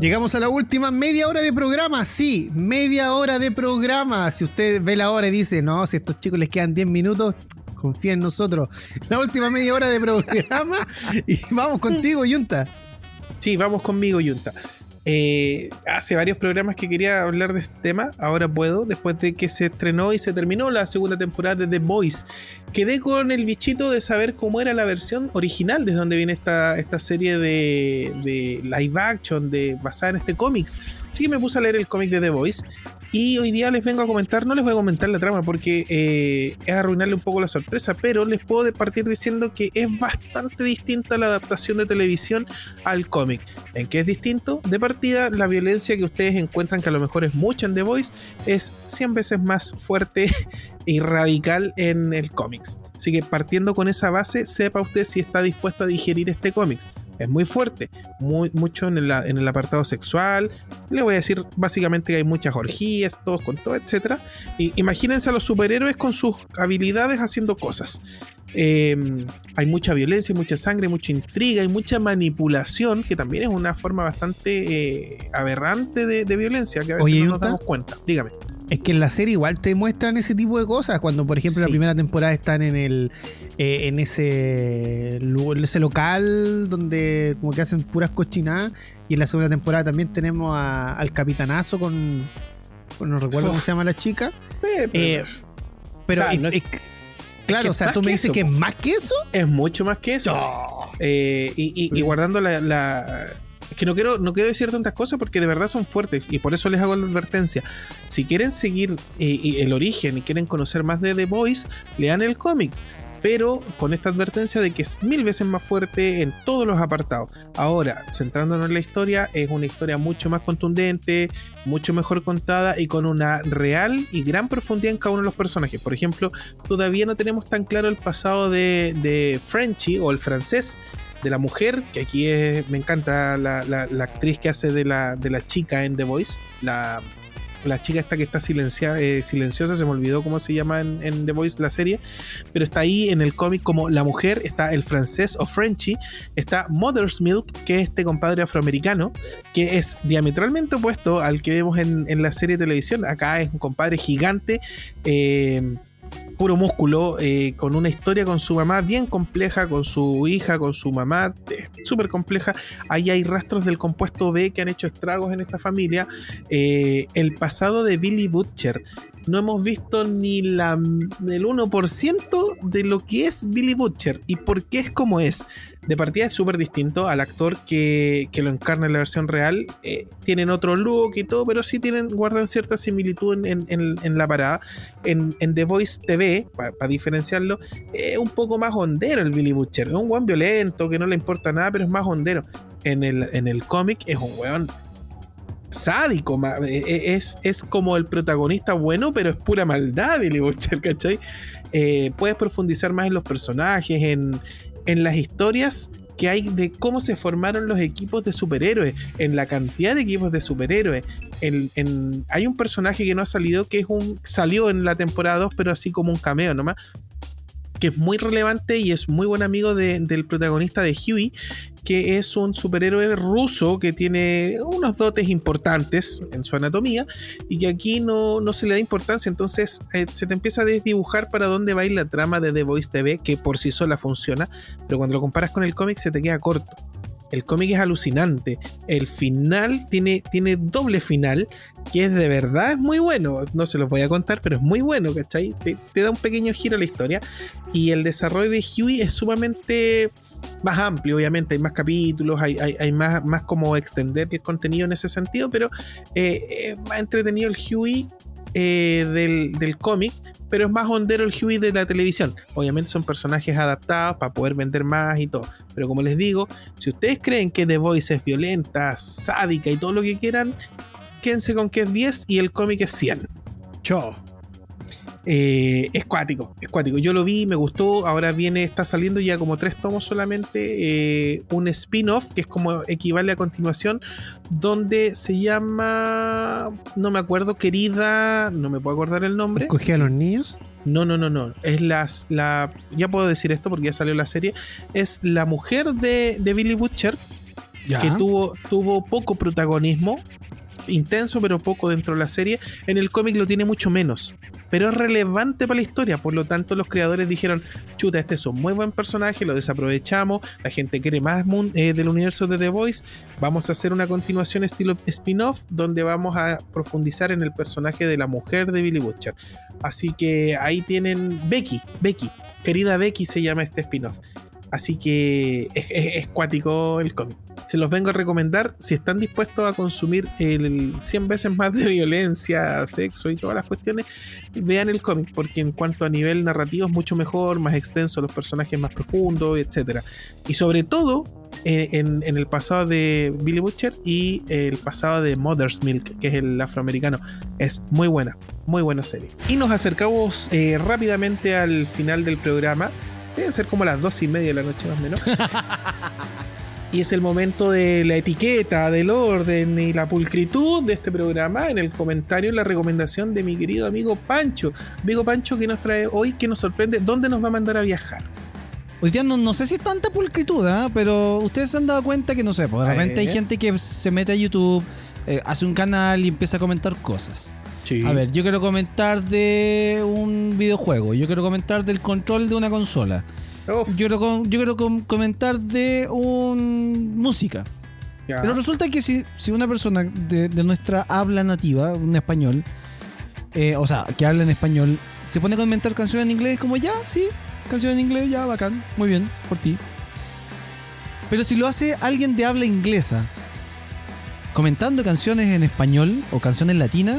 Llegamos a la última media hora de programa, sí, media hora de programa. Si usted ve la hora y dice, no, si a estos chicos les quedan 10 minutos, confía en nosotros. La última media hora de programa y vamos contigo, Yunta. Sí, vamos conmigo, Yunta. Eh, hace varios programas que quería hablar de este tema, ahora puedo, después de que se estrenó y se terminó la segunda temporada de The Voice. Quedé con el bichito de saber cómo era la versión original, desde donde viene esta, esta serie de, live action de, basada en este cómics. Me puse a leer el cómic de The Voice. Y hoy día les vengo a comentar, no les voy a comentar la trama porque eh, es arruinarle un poco la sorpresa, pero les puedo partir diciendo que es bastante distinta la adaptación de televisión al cómic. ¿En qué es distinto? De partida, la violencia que ustedes encuentran, que a lo mejor es mucha en The Voice, es 100 veces más fuerte y radical en el cómics. Así que partiendo con esa base, sepa usted si está dispuesto a digerir este cómics. Es muy fuerte, muy, mucho en el, en el apartado sexual. Le voy a decir básicamente que hay muchas orgías, todos con todo, etc. Y imagínense a los superhéroes con sus habilidades haciendo cosas. Eh, hay mucha violencia, mucha sangre, mucha intriga y mucha manipulación, que también es una forma bastante eh, aberrante de, de viencia, que a veces Oye, no nos damos cuenta. Dígame. Es que en la serie igual te muestran ese tipo de cosas. Cuando, por ejemplo, en la Sí. primera temporada están en el eh, en ese, en ese local donde como que hacen puras cochinadas. Y en la segunda temporada también tenemos a- al capitanazo con, no recuerdo cómo Uf. se llama la chica. Eh, Eh, pero O sea, es- no es- es- claro, que o sea, tú me dices eso, que es más que eso. es mucho más que eso. Eh, y, y- y Sí. guardando la, que no quiero, no quiero decir tantas cosas porque de verdad son fuertes y por eso les hago la advertencia. Si quieren seguir eh, el origen y quieren conocer más de The Voice, lean el cómics. Pero con esta advertencia de que es mil veces más fuerte en todos los apartados. Ahora, centrándonos en la historia, es una historia mucho más contundente, mucho mejor contada y con una real y gran profundidad en cada uno de los personajes. Por ejemplo, todavía no tenemos tan claro el pasado de, de Frenchy o el francés de la mujer, que aquí es, me encanta la, la- actriz que hace de la, de la chica en The Voice, la, la chica esta que está silencia- eh, silenciosa, se me olvidó cómo se llama en, en The Voice la serie, pero está ahí en el cómic como la mujer, está el francés o Frenchy, está Mother's Milk, que es este compadre afroamericano, que es diametralmente opuesto al que vemos en, en la serie de televisión, acá es un compadre gigante, eh, puro músculo, eh, con una historia con su mamá bien compleja, con su hija, con su mamá, eh, súper compleja. Ahí hay rastros del compuesto B que han hecho estragos en esta familia. Eh, el pasado de Billy Butcher. No hemos visto ni la, el 1% de lo que es Billy Butcher y por qué es como es. De partida es súper distinto al actor que, que lo encarna en la versión real. Eh, tienen otro look y todo, pero sí tienen, guardan cierta similitud en, en- en- la parada. En, en The Voice TV, para diferenciarlo, es un poco más hondero el Billy Butcher. Es un weón violento que no le importa nada, pero es más hondero. En el, en el cómic es un weón sádico, eh, eh, es, es como el protagonista bueno, pero es pura maldad, Billy Butcher, ¿cachai? Eh, puedes profundizar más en los personajes, en, en las historias que hay de cómo se formaron los equipos de superhéroes, en la cantidad de equipos de superhéroes. En, hay un personaje que no ha salido, que es un salió en la temporada 2, pero así como un cameo nomás, que es muy relevante y es muy buen amigo de- del protagonista de Huey, que es un superhéroe ruso que tiene unos dotes importantes en su anatomía y que aquí no, no se le da importancia, entonces eh, se te empieza a desdibujar para dónde va a ir la trama de The Voice TV, que por sí sola funciona, pero cuando lo comparas con el cómic se te queda corto. El cómic es alucinante. El final tiene, tiene doble final, que es de verdad muy bueno. No se los voy a contar, pero es muy bueno, ¿cachai? Te, te da un pequeño giro a la historia. Y el desarrollo de Huey es sumamente más amplio, obviamente. Hay más capítulos, hay, hay, más, más como extender el contenido en ese sentido, pero eh, es más entretenido el Huey eh, del, del cómic, pero es más hondero el Huey de la televisión. Obviamente son personajes adaptados para poder vender más y todo. Pero como les digo, si ustedes creen que The Voice es violenta, sádica y todo lo que quieran, quédense con que es 10 y el cómic es 100. Chao. Eh, es cuático, es cuático. Yo lo vi, me gustó. Ahora viene, está saliendo ya como tres tomos solamente. eh, un spin-off que es como equivale a continuación, donde se llama. No me acuerdo, querida. No me puedo acordar el nombre. ¿Cogí a los niños? No, no, no, no. Es las, la. Ya puedo decir esto porque ya salió la serie. Es la mujer de, de Billy Butcher Ya. que tuvo, tuvo poco protagonismo, intenso pero poco dentro de la serie. En el cómic lo tiene mucho menos, pero es relevante para la historia. Por lo tanto, los creadores dijeron: Chuta, este es un muy buen personaje, lo desaprovechamos. La gente quiere más eh, del universo de The Voice. Vamos a hacer una continuación estilo spin-off donde vamos a profundizar en el personaje de la mujer de Billy Butcher. Así que ahí tienen Becky, Becky, querida Becky se llama este spin-off. Así que es, cuático el cómic. Se los vengo a recomendar si están dispuestos a consumir el 100 veces más de violencia, sexo y todas las cuestiones. Vean el cómic, porque en cuanto a nivel narrativo es mucho mejor, más extenso, los personajes más profundos, etc. Y sobre todo eh, en, en el pasado de Billy Butcher y el pasado de Mother's Milk, que es el afroamericano. Es muy buena, muy buena serie. Y nos acercamos eh, rápidamente al final del programa. Debe ser como las dos y media de la noche más o menos. y es el momento de la etiqueta, del orden y la pulcritud de este programa. En el comentario, la recomendación de mi querido amigo Pancho. Amigo Pancho, que nos trae hoy? que nos sorprende? ¿Dónde nos va a mandar a viajar? Hoy día no, no sé si es tanta pulcritud, ¿ah? pero ustedes se han dado cuenta que no sé, pues de repente hay ver. gente que se mete a YouTube, eh, hace un canal y empieza a comentar cosas. Sí. A ver, yo quiero comentar de un videojuego, yo quiero comentar del control de una consola, Uf, yo quiero, yo comentar de un música. Pero resulta que si, si una persona de, de nuestra habla nativa, un español, eh, o sea, que habla en español, se pone a comentar canciones en inglés, como ya, sí, canción en inglés, ya, bacán, muy bien, por ti. Pero si lo hace alguien de habla inglesa, comentando canciones en español o canciones latinas,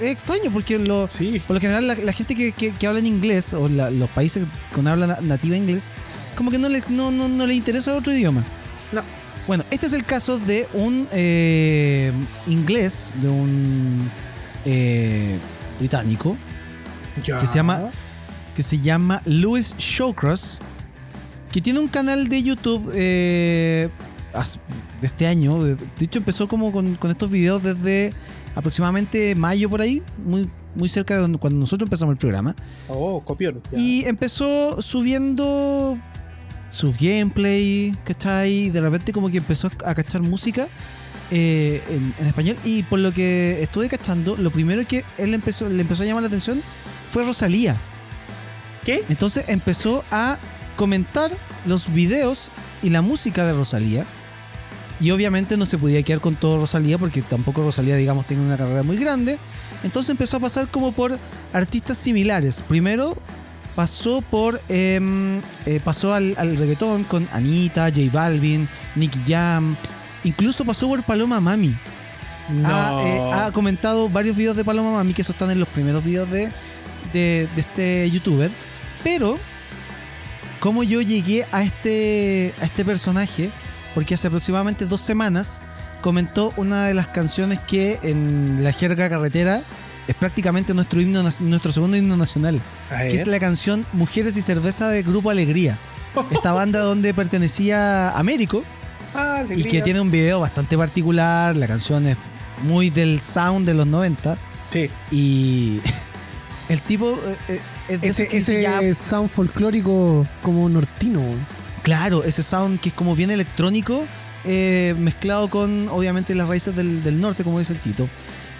es extraño porque lo, Sí. por lo general la, la gente que, que- que habla en inglés o la- los países con habla na- nativa inglés, como que no le, no, no, no le interesa otro idioma. No. Bueno, este es el caso de un eh, inglés, de un eh, británico, Ya. que se llama- que se llama Louis Shawcross, que tiene un canal de YouTube eh, de este año. De, de hecho, empezó como con, con estos videos desde aproximadamente mayo por ahí, muy, muy cerca de cuando nosotros empezamos el programa. Oh, copión. ya. Y empezó subiendo su gameplay, ¿cachai? De repente como que empezó a cachar música eh, en, en español. Y por lo que estuve cachando, lo primero que él empezó, le empezó a llamar la atención fue Rosalía. ¿Qué? Entonces empezó a comentar los videos y la música de Rosalía. Y obviamente no se podía quedar con todo Rosalía porque tampoco Rosalía, digamos, tiene una carrera muy grande. Entonces empezó a pasar como por artistas similares. Primero pasó por em, eh, pasó al, al reggaetón con Anita, J Balvin, Nicky Jam. Incluso pasó por Paloma Mami. No. Ha, eh, ha comentado varios videos de Paloma Mami, que eso están en los primeros videos de, de, de este youtuber. Pero, como yo llegué a este, a este personaje, porque hace aproximadamente dos semanas comentó una de las canciones que en la jerga carretera es prácticamente nuestro himno, nuestro segundo himno nacional, que es la canción Mujeres y Cerveza de Grupo Alegría. Esta banda donde pertenecía Américo Ah, y que tiene un video bastante particular, la canción es muy del sound de los 90 Sí. y el tipo eh, eh, Ese, esos que dice, ese "Ya, sound folclórico como nortino. Claro, ese sound que es como bien electrónico, eh, mezclado con obviamente las raíces del, del norte, como dice el Tito.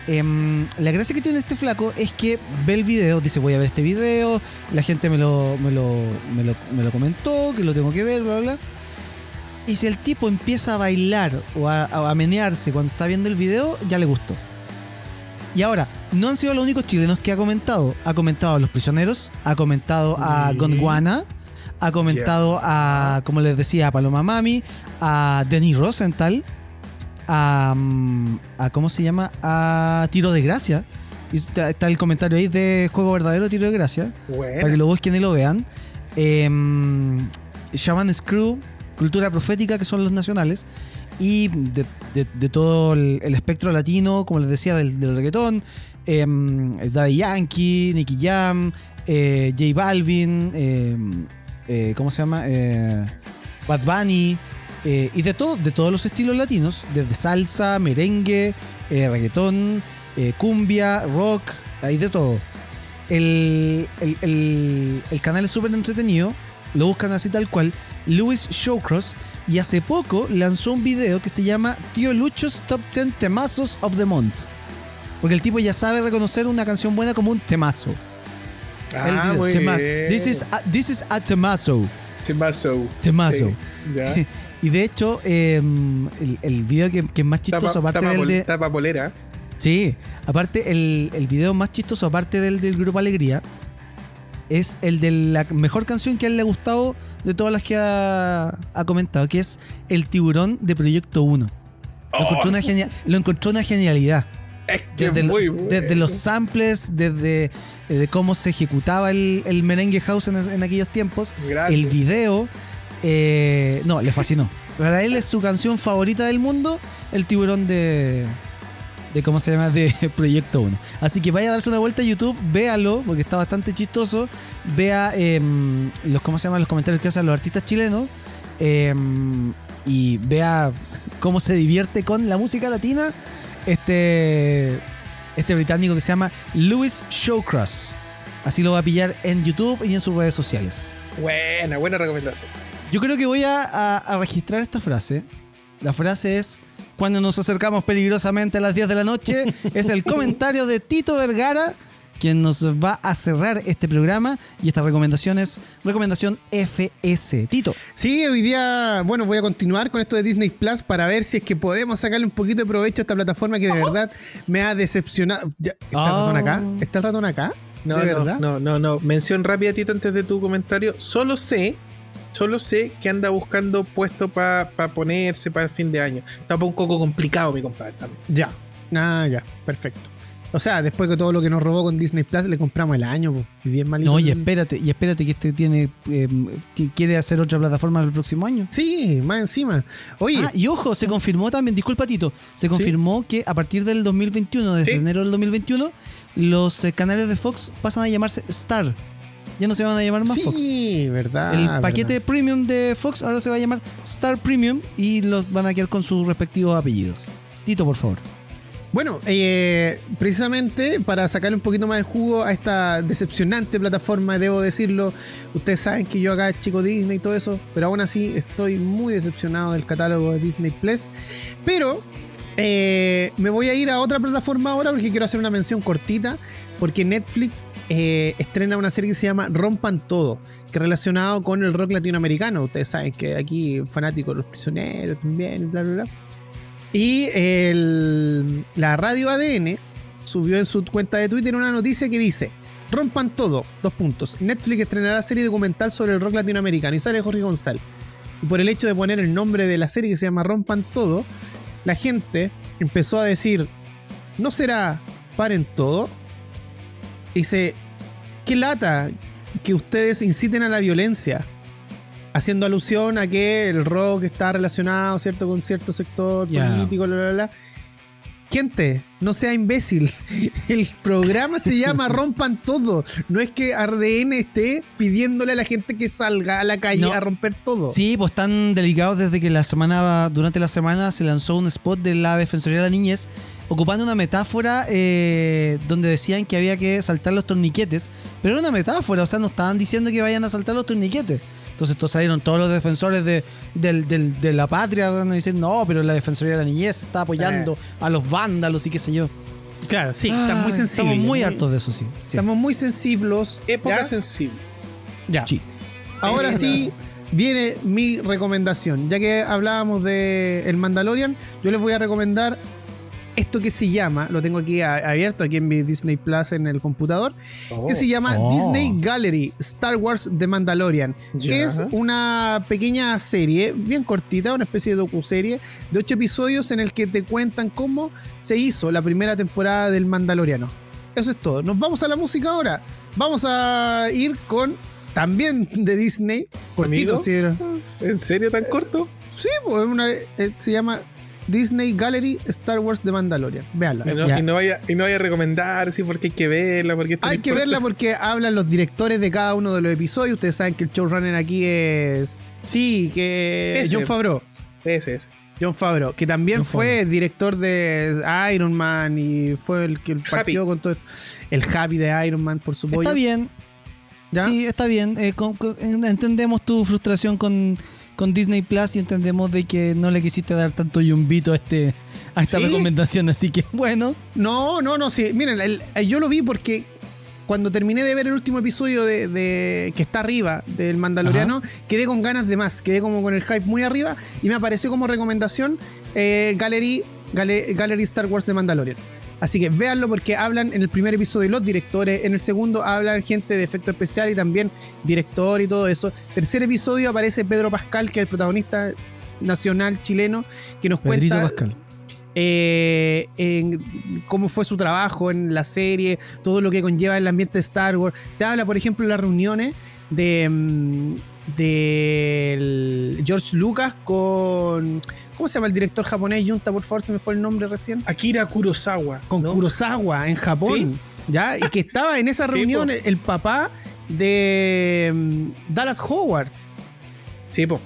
Em, la gracia que tiene este flaco es que ve el video, dice voy a ver este video, la gente me lo, me lo, me lo, me lo comentó, que lo tengo que ver, bla, bla. Y si el tipo empieza a bailar o a, a menearse cuando está viendo el video, ya le gustó. Y ahora, no han sido los únicos chilenos que ha comentado. Ha comentado a Los Prisioneros, ha comentado a. Gondwana, ha comentado a, como les decía, a Paloma Mami, a Denis Rosenthal, a, mm, a ¿cómo se llama? A Tiro de Gracia. Y está, está el comentario ahí de Juego Verdadero Tiro de Gracia, para que lo busquen y lo vean. Em, Shaman Screw, Cultura Profética, que son los nacionales. Y de, de- de todo el, el espectro latino, como les decía, del, del reggaetón. em, Daddy Yankee, Nicky Jam, eh, J Balvin, em, eh, ¿cómo se llama? Eh, Bad Bunny. eh, y de, todo, de todos los estilos latinos, desde salsa, merengue, reggaetón, cumbia, rock, hay de todo. El, el- el- el canal es súper entretenido, lo buscan así tal cual, Louis Showcross, y hace poco lanzó un video que se llama Tío Luchos Top 10 Temazos of the Month. Porque el tipo ya sabe reconocer una canción buena como un temazo. Ah, Él dice, muy "Temaz- bien. This is a, this is a temazo. Temazo. Temazo. Sí, Ya. Y de hecho, eh, el, el video que, que es más chistoso, Tapa, aparte tapa del pol- de. tapa polera. Sí, aparte, el, el video más chistoso, aparte del, del grupo Alegría, es el de la mejor canción que a él le ha gustado de todas las que ha, ha comentado, que es El tiburón de Proyecto 1. Lo, encontró una genia- lo encontró una genialidad. Es que Desde, es lo- muy bueno. desde los samples, desde eh, cómo se ejecutaba el, el merengue house en, en aquellos tiempos, el video, eh, no, le fascinó. Para él es su canción favorita del mundo, el tiburón de, de ¿cómo se llama? De Proyecto 1. Así que vaya a darse una vuelta a YouTube, véalo, porque está bastante chistoso. Vea em, los, ¿cómo se llaman? Los comentarios que hacen los artistas chilenos. em, y vea cómo se divierte con la música latina este, este británico que se llama Louis Showcross. Así lo va a pillar en YouTube y en sus redes sociales. Buena, buena recomendación. Yo creo que voy a, a- a registrar esta frase. La frase es, cuando nos acercamos peligrosamente a las 10 de la noche, es el comentario de Tito Vergara, quien nos va a cerrar este programa. Y esta recomendación es recomendación FS. Tito. Sí, hoy día, bueno, voy a continuar con esto de Disney Plus para ver si es que podemos sacarle un poquito de provecho a esta plataforma que de verdad me ha decepcionado. Ya, ¿Está el Oh. ratón acá? ¿Está el ratón acá? No, ¿De no, verdad? no, no, no. Mención rápida, Tito, antes de tu comentario. Solo sé, solo sé que anda buscando puesto para ponerse para el fin de año. Está un poco complicado, mi compadre, también. Ya. Ah, ya. Perfecto. O sea, después de todo lo que nos robó con Disney Plus, le compramos el año, po, y bien malito. No, y espérate, y espérate que este tiene eh, que quiere hacer otra plataforma el próximo año. Sí, más encima. Oye, Ah, y ojo, se confirmó también, disculpa Tito, se confirmó que a partir del 2021, desde Sí. enero del 2021, los eh, canales de Fox pasan a llamarse Star. Ya no se van a llamar más Fox. sí, verdad. El verdad. paquete premium de Fox ahora se va a llamar Star Premium y los van a quedar con sus respectivos apellidos. Tito, por favor. Bueno, eh, precisamente para sacarle un poquito más el jugo a esta decepcionante plataforma, debo decirlo, ustedes saben que yo acá chico Disney y todo eso, pero aún así estoy muy decepcionado del catálogo de Disney Plus. Pero eh, me voy a ir a otra plataforma ahora porque quiero hacer una mención cortita, porque Netflix eh, estrena una serie que se llama Rompan Todo, que es relacionado con el rock latinoamericano. Ustedes saben que aquí fanáticos de los prisioneros también, bla, bla, bla. Y el- la radio ADN subió en su cuenta de Twitter una noticia que dice: Rompan todo, dos puntos. Netflix estrenará serie documental sobre el rock latinoamericano y sale Jorge González. Y por el hecho de poner el nombre de la serie que se llama Rompan todo, la gente empezó a decir: ¿No será paren todo? Dice: ¿Qué lata que ustedes inciten a la violencia? Haciendo alusión a que el rock está relacionado, ¿cierto? Con cierto sector Ya. político, bla, bla, bla. Gente, no sea imbécil. El programa se llama Rompan Todo. No es que RDN esté pidiéndole a la gente que salga a la calle No. a romper todo. Sí, pues están delicados desde que la semana, durante la semana se lanzó un spot de la Defensoría de la Niñez ocupando una metáfora eh, donde decían que había que saltar los torniquetes, pero era una metáfora, o sea, no estaban diciendo que vayan a saltar los torniquetes. Entonces estos salieron todos los defensores de, del- del- de la patria van a decir, no, pero la Defensoría de la Niñez está apoyando a los vándalos y qué sé yo. Claro, sí, están muy Ay, sensibles. Estamos muy hartos de eso, sí. sí. Estamos muy sensibles. Época ¿ya? sensible. Ya. Sí. Ahora sí viene mi recomendación. Ya que hablábamos de El Mandalorian, yo les voy a recomendar esto que se llama, lo tengo aquí a- abierto aquí en mi Disney Plus en el computador, que se llama Oh. Disney Gallery Star Wars The Mandalorian, Ya. que es una pequeña serie, bien cortita, una especie de docuserie de ocho episodios en el que te cuentan cómo se hizo la primera temporada del Mandaloriano. Eso es todo. Nos vamos a la música ahora. Vamos a ir con también de Disney, cortito, ¿En serio tan corto? Sí, pues una- eh, se llama Disney Gallery Star Wars The Mandalorian. Véanla. Y no, y no vaya, y no vaya a recomendar, sí, porque hay que verla, porque Hay que verla porque hablan los directores de cada uno de los episodios. Ustedes saben que el showrunner aquí es. Sí, que. Ese. John Favreau. Ese, ese. John Favreau, que también John fue director de Iron Man y fue el que partió con todo esto. El Happy de Iron Man, por supuesto. Está bien, ¿Ya? Sí, está bien. Eh, con- con- en- entendemos tu frustración con, con Disney Plus y entendemos de que no le quisiste dar tanto yumbito a, este, a esta Sí. recomendación. Así que, bueno. No, no, no, sí. Miren, el- el- yo lo vi porque cuando terminé de ver el último episodio de, de- que está arriba del Mandaloriano, quedé con ganas de más, quedé como con el hype muy arriba y me apareció como recomendación eh, Gallery, Gallery Star Wars de Mandalorian. Así que véanlo porque hablan en el primer episodio los directores, en el segundo hablan gente de efecto especial y también director y todo eso. Tercer episodio aparece Pedro Pascal, que es el protagonista nacional chileno, que nos Pedrito cuenta Pascal. eh, en cómo fue su trabajo en la serie, todo lo que conlleva el ambiente de Star Wars. Te habla, por ejemplo, de las reuniones de mm, George Lucas con ¿cómo se llama el director japonés? Junta, por favor, se me fue el nombre recién. Akira Kurosawa. Con ¿no? Kurosawa en Japón, ¿ya? Y que estaba en esa reunión el papá de mm, Dallas Howard. Sí, po.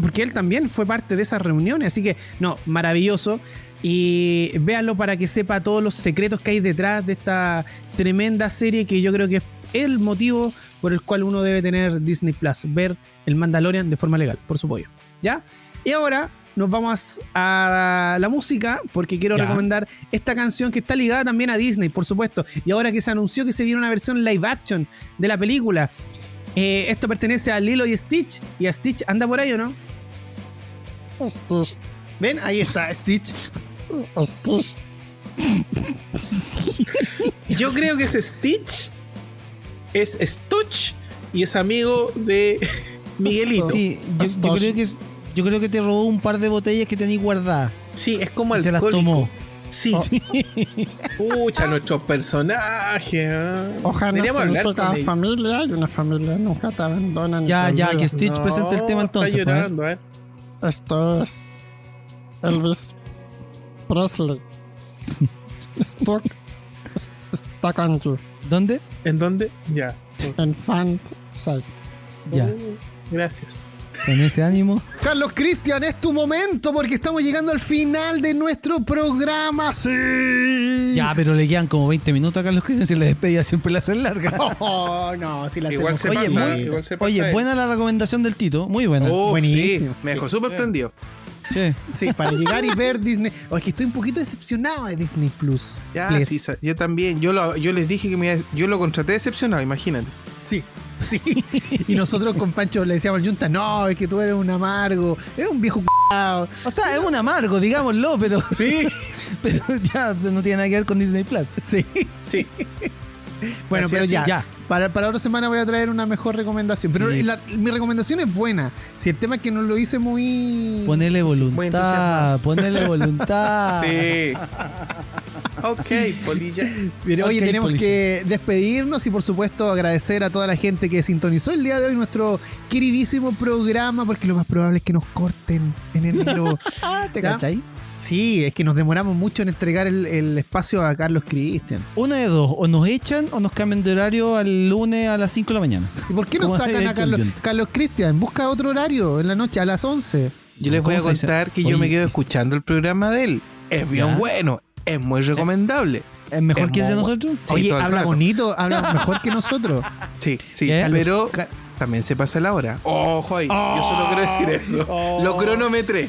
Porque él también fue parte de esas reuniones, así que no, maravilloso. Y véanlo para que sepa todos los secretos que hay detrás de esta tremenda serie que yo creo que es el motivo por el cual uno debe tener Disney Plus, ver el Mandalorian de forma legal, por supuesto. ¿Ya? Y ahora nos vamos a la música porque quiero Ya. recomendar esta canción que está ligada también a Disney, por supuesto. Y ahora que se anunció que se viene una versión live action de la película, eh, esto pertenece a Lilo y Stitch. Y a Stitch anda por ahí, ¿o no? Stitch, ¿Ven? Ahí está Stitch. Stitch, Yo creo que ese Stitch es Stutch y es amigo de Miguelito. Sí, yo, yo Stitch. creo que es- yo creo que te robó un par de botellas que tenías guardadas. es como Y se las tomó. Sí. Pucha, nuestros personajes. ¿ah? Ojalá hablar significa con ellos. familia y una familia nunca te abandona. ni Ya, ya, que Stitch presente el tema está entonces. pues, ¿eh? llorando, ver. Esto es Elvis Presley. Stuck, stuck on you. ¿Dónde? ¿En dónde? Ya. En fan site. Ya, Oh, gracias. Con ese ánimo. Carlos Cristian, es tu momento porque estamos llegando al final de nuestro programa. ¡Sí! Ya, pero le quedan como 20 minutos a Carlos Cristian si la despedida siempre la hacen larga. Oh, no, si la Igual hacemos se Oye, pasa, muy- igual se pasa. Oye, buena la recomendación del Tito, muy buena. Oh, Buenísimo. sí, me dejó súper prendido. Sí. Sí, para llegar y ver Disney. Oh, es que estoy un poquito decepcionado de Disney Plus. Ya, sí, yo también. Yo, lo, yo les dije que me iba a- yo lo contraté decepcionado, imagínate. Sí, sí. Y nosotros con Pancho le decíamos al Junta, no, es que tú eres un amargo, es un viejo c******. O sea, es un amargo, digámoslo, pero, Sí, pero ya no tiene nada que ver con Disney Plus. Sí. sí. Bueno, Así pero ya, ya. Para, para otra semana voy a traer una mejor recomendación. Pero Sí. la- mi recomendación es buena. Si el tema es que no lo hice muy. Ponele muy voluntad, entusiasmado. ponele voluntad. Sí. ok, polilla. Bien, oye, Ok, tenemos que despedirnos y por supuesto agradecer a toda la gente que sintonizó el día de hoy nuestro queridísimo programa, porque lo más probable es que nos corten en enero. ¿Te ¿Ya? cachai? sí, es que nos demoramos mucho en entregar el, el espacio a Carlos Cristian. Una de dos, o nos echan o nos cambian de horario al lunes a las 5 de la mañana. ¿Y por qué no ¿Cómo sacan a el Carlos? Carlos Cristian? Busca otro horario en la noche, a las 11. Yo les voy a contar que yo Oye, me quedo es- escuchando el programa de él. Es bien ¿Ya? bueno, es muy recomendable. ¿Es mejor Es que el de nosotros? Sí, Oye, habla rato. bonito, habla mejor que nosotros. Sí, sí, ¿Qué? pero también se pasa la hora. Ojo ahí, yo solo quiero decir eso. Oh. Lo cronometré.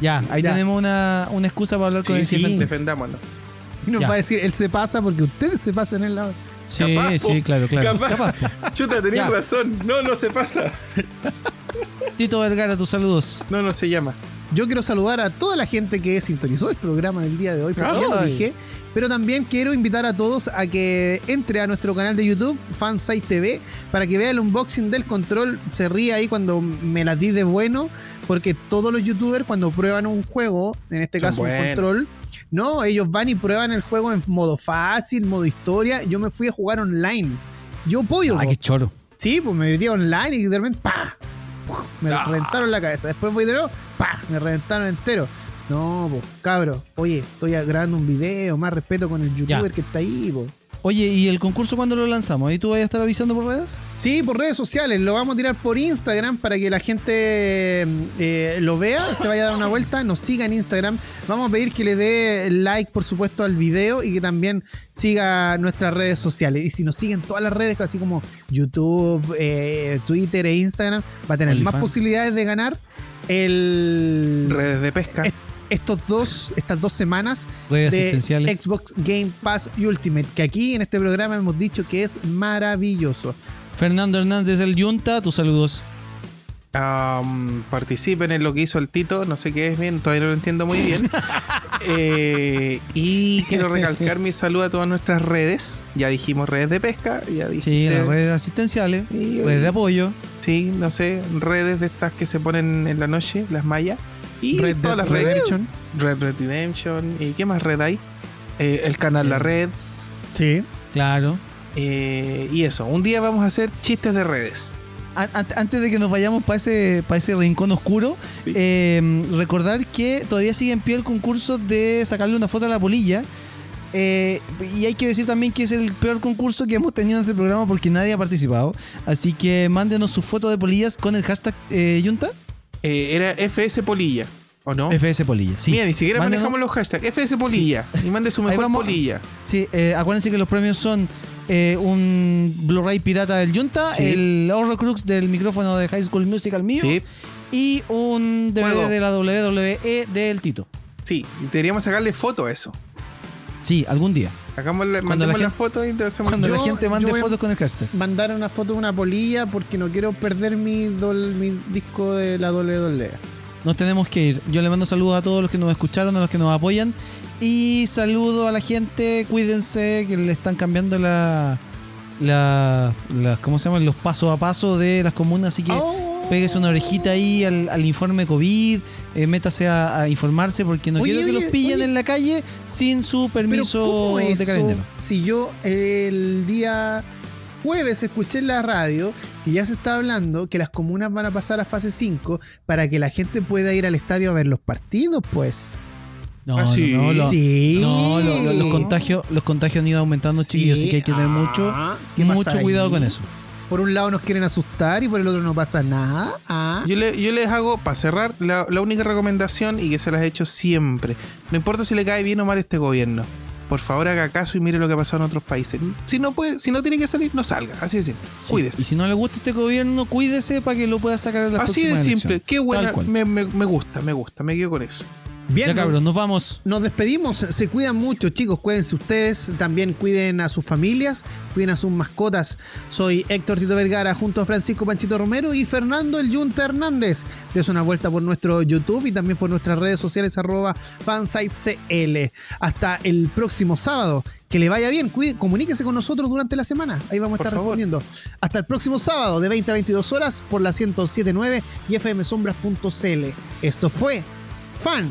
Ya, ahí Ya. tenemos una, una excusa para hablar con Sí, el sí, CFT. defendámonos. Y nos Ya. va a decir, él se pasa porque ustedes se pasan en la... Sí, Capaz, sí, po. claro, claro. Capaz. Chuta, tenías razón. No, no se pasa. Tito Vergara, tus saludos. No, no se llama. Yo quiero saludar a toda la gente que sintonizó el programa del día de hoy, porque ya lo Ay. dije. Pero también quiero invitar a todos a que entre a nuestro canal de YouTube, Fansite TV, para que vea el unboxing del control. Se ríe ahí cuando me la di de bueno, porque todos los youtubers cuando prueban un juego, en este Son caso un control, no, ellos van y prueban el juego en modo fácil, modo historia. Yo me fui a jugar online. Yo pollo. Ah, po. qué choro. Sí, pues me metí online y de repente, ¡pa! Puf, Me Ah. reventaron la cabeza. Después voy de nuevo, ¡pa! Me reventaron entero. No, pues, cabro. Oye, estoy grabando un video, más respeto con el youtuber Ya. que está ahí, po. Oye, ¿y el concurso cuándo lo lanzamos? ¿Ahí tú vas a estar avisando por redes? Sí, por redes sociales. Lo vamos a tirar por Instagram para que la gente eh, lo vea, se vaya a dar una vuelta, nos siga en Instagram. Vamos a pedir que le dé like, por supuesto, al video y que también siga nuestras redes sociales. Y si nos siguen todas las redes, así como YouTube, eh, Twitter e Instagram, va a tener más posibilidades de ganar el Redes de pesca. Es- estos dos, estas dos semanas Redes de asistenciales. Xbox Game Pass Ultimate, que aquí en este programa hemos dicho que es maravilloso. Fernando Hernández del Yunta, tus saludos. Um, participen en lo que hizo el Tito, no sé qué es bien, todavía no lo entiendo muy bien. Eh, y quiero recalcar mi saludo a todas nuestras redes. Ya dijimos redes de pesca, ya Sí, dijiste- las redes asistenciales, Y- redes de apoyo. Sí, no sé, redes de estas que se ponen en la noche, las mallas. Y Red todas Dead las redes. Redemption. Red Red Redemption. ¿Y qué más red hay? Eh, el canal La Red. Sí. Claro. eh, y eso, un día vamos a hacer chistes de redes. An- an- Antes de que nos vayamos para ese, para ese rincón oscuro, Sí. eh, recordar que todavía sigue en pie el concurso de sacarle una foto a la polilla. Eh, y hay que decir también que es el peor concurso que hemos tenido en este programa porque nadie ha participado. Así que mándenos su foto de polillas con el hashtag eh, Yunta. Eh, era FS Polilla, ¿o no? FS Polilla. Sí. Mira, ni siquiera Mándenos- manejamos los hashtags. FS Polilla. Y mande su mejor vamos. polilla. Sí, eh, acuérdense que los premios son eh, un Blu-ray pirata del Yunta, Sí. el Horrocrux del micrófono de High School Musical mío Sí, y un DVD Juego. de la WWE del Tito. sí. Deberíamos sacarle foto a eso. Sí, algún día. Hagámosle, Cuando la gente- foto y te hacemos Cuando Yo- la gente mande fotos con el hashtag. Mandar una foto de una polilla porque no quiero perder mi, dol- mi disco de la WWE. Nos tenemos que ir. Yo le mando saludos a todos los que nos escucharon, a los que nos apoyan. Y saludo a la gente, cuídense, que le están cambiando la, la, la- ¿cómo se llaman? Los pasos a paso de las comunas, así que Oh. una orejita ahí al, al informe COVID, eh, métase a, a informarse porque no Oye, quiero que oye, los pillen oye. en la calle sin su Pero permiso ¿cómo de eso? Si yo el día jueves escuché en la radio que ya se está hablando que las comunas van a pasar a fase 5 para que la gente pueda ir al estadio a ver los partidos, pues. No, Ah, sí. no, no, lo- sí. no, lo- lo- los contagios, los contagios han ido aumentando, chiquillos, así que hay que tener mucho, Ah, ¿qué mucho pasa ahí? cuidado con eso. Por un lado nos quieren asustar y por el otro no pasa nada. Ah. Yo, le- yo les hago, para cerrar, la, la única recomendación y que se las he hecho siempre. No importa si le cae bien o mal este gobierno. Por favor, haga caso y mire lo que ha pasado en otros países. Si no puede, si no tiene que salir, no salga. Así de simple. Sí, Cuídese. Y si no le gusta este gobierno, cuídese para que lo pueda sacar en las Así de simple. elecciones. Qué buena. Me- me gusta, me gusta. Me quedo con eso. Bien, Ya nos- vamos. Nos despedimos, se cuidan mucho chicos, cuídense ustedes, también cuiden a sus familias, cuiden a sus mascotas. Soy Héctor Tito Vergara junto a Francisco Panchito Romero y Fernando El Yunta Hernández. Des una vuelta por nuestro YouTube y también por nuestras redes sociales arroba fansitecl. Hasta el próximo sábado. Que le vaya bien, cuide- comuníquese con nosotros durante la semana. Ahí vamos a estar respondiendo. Hasta el próximo sábado de 20 a 22 horas por la 1079 y fmsombras.cl. Esto fue Fan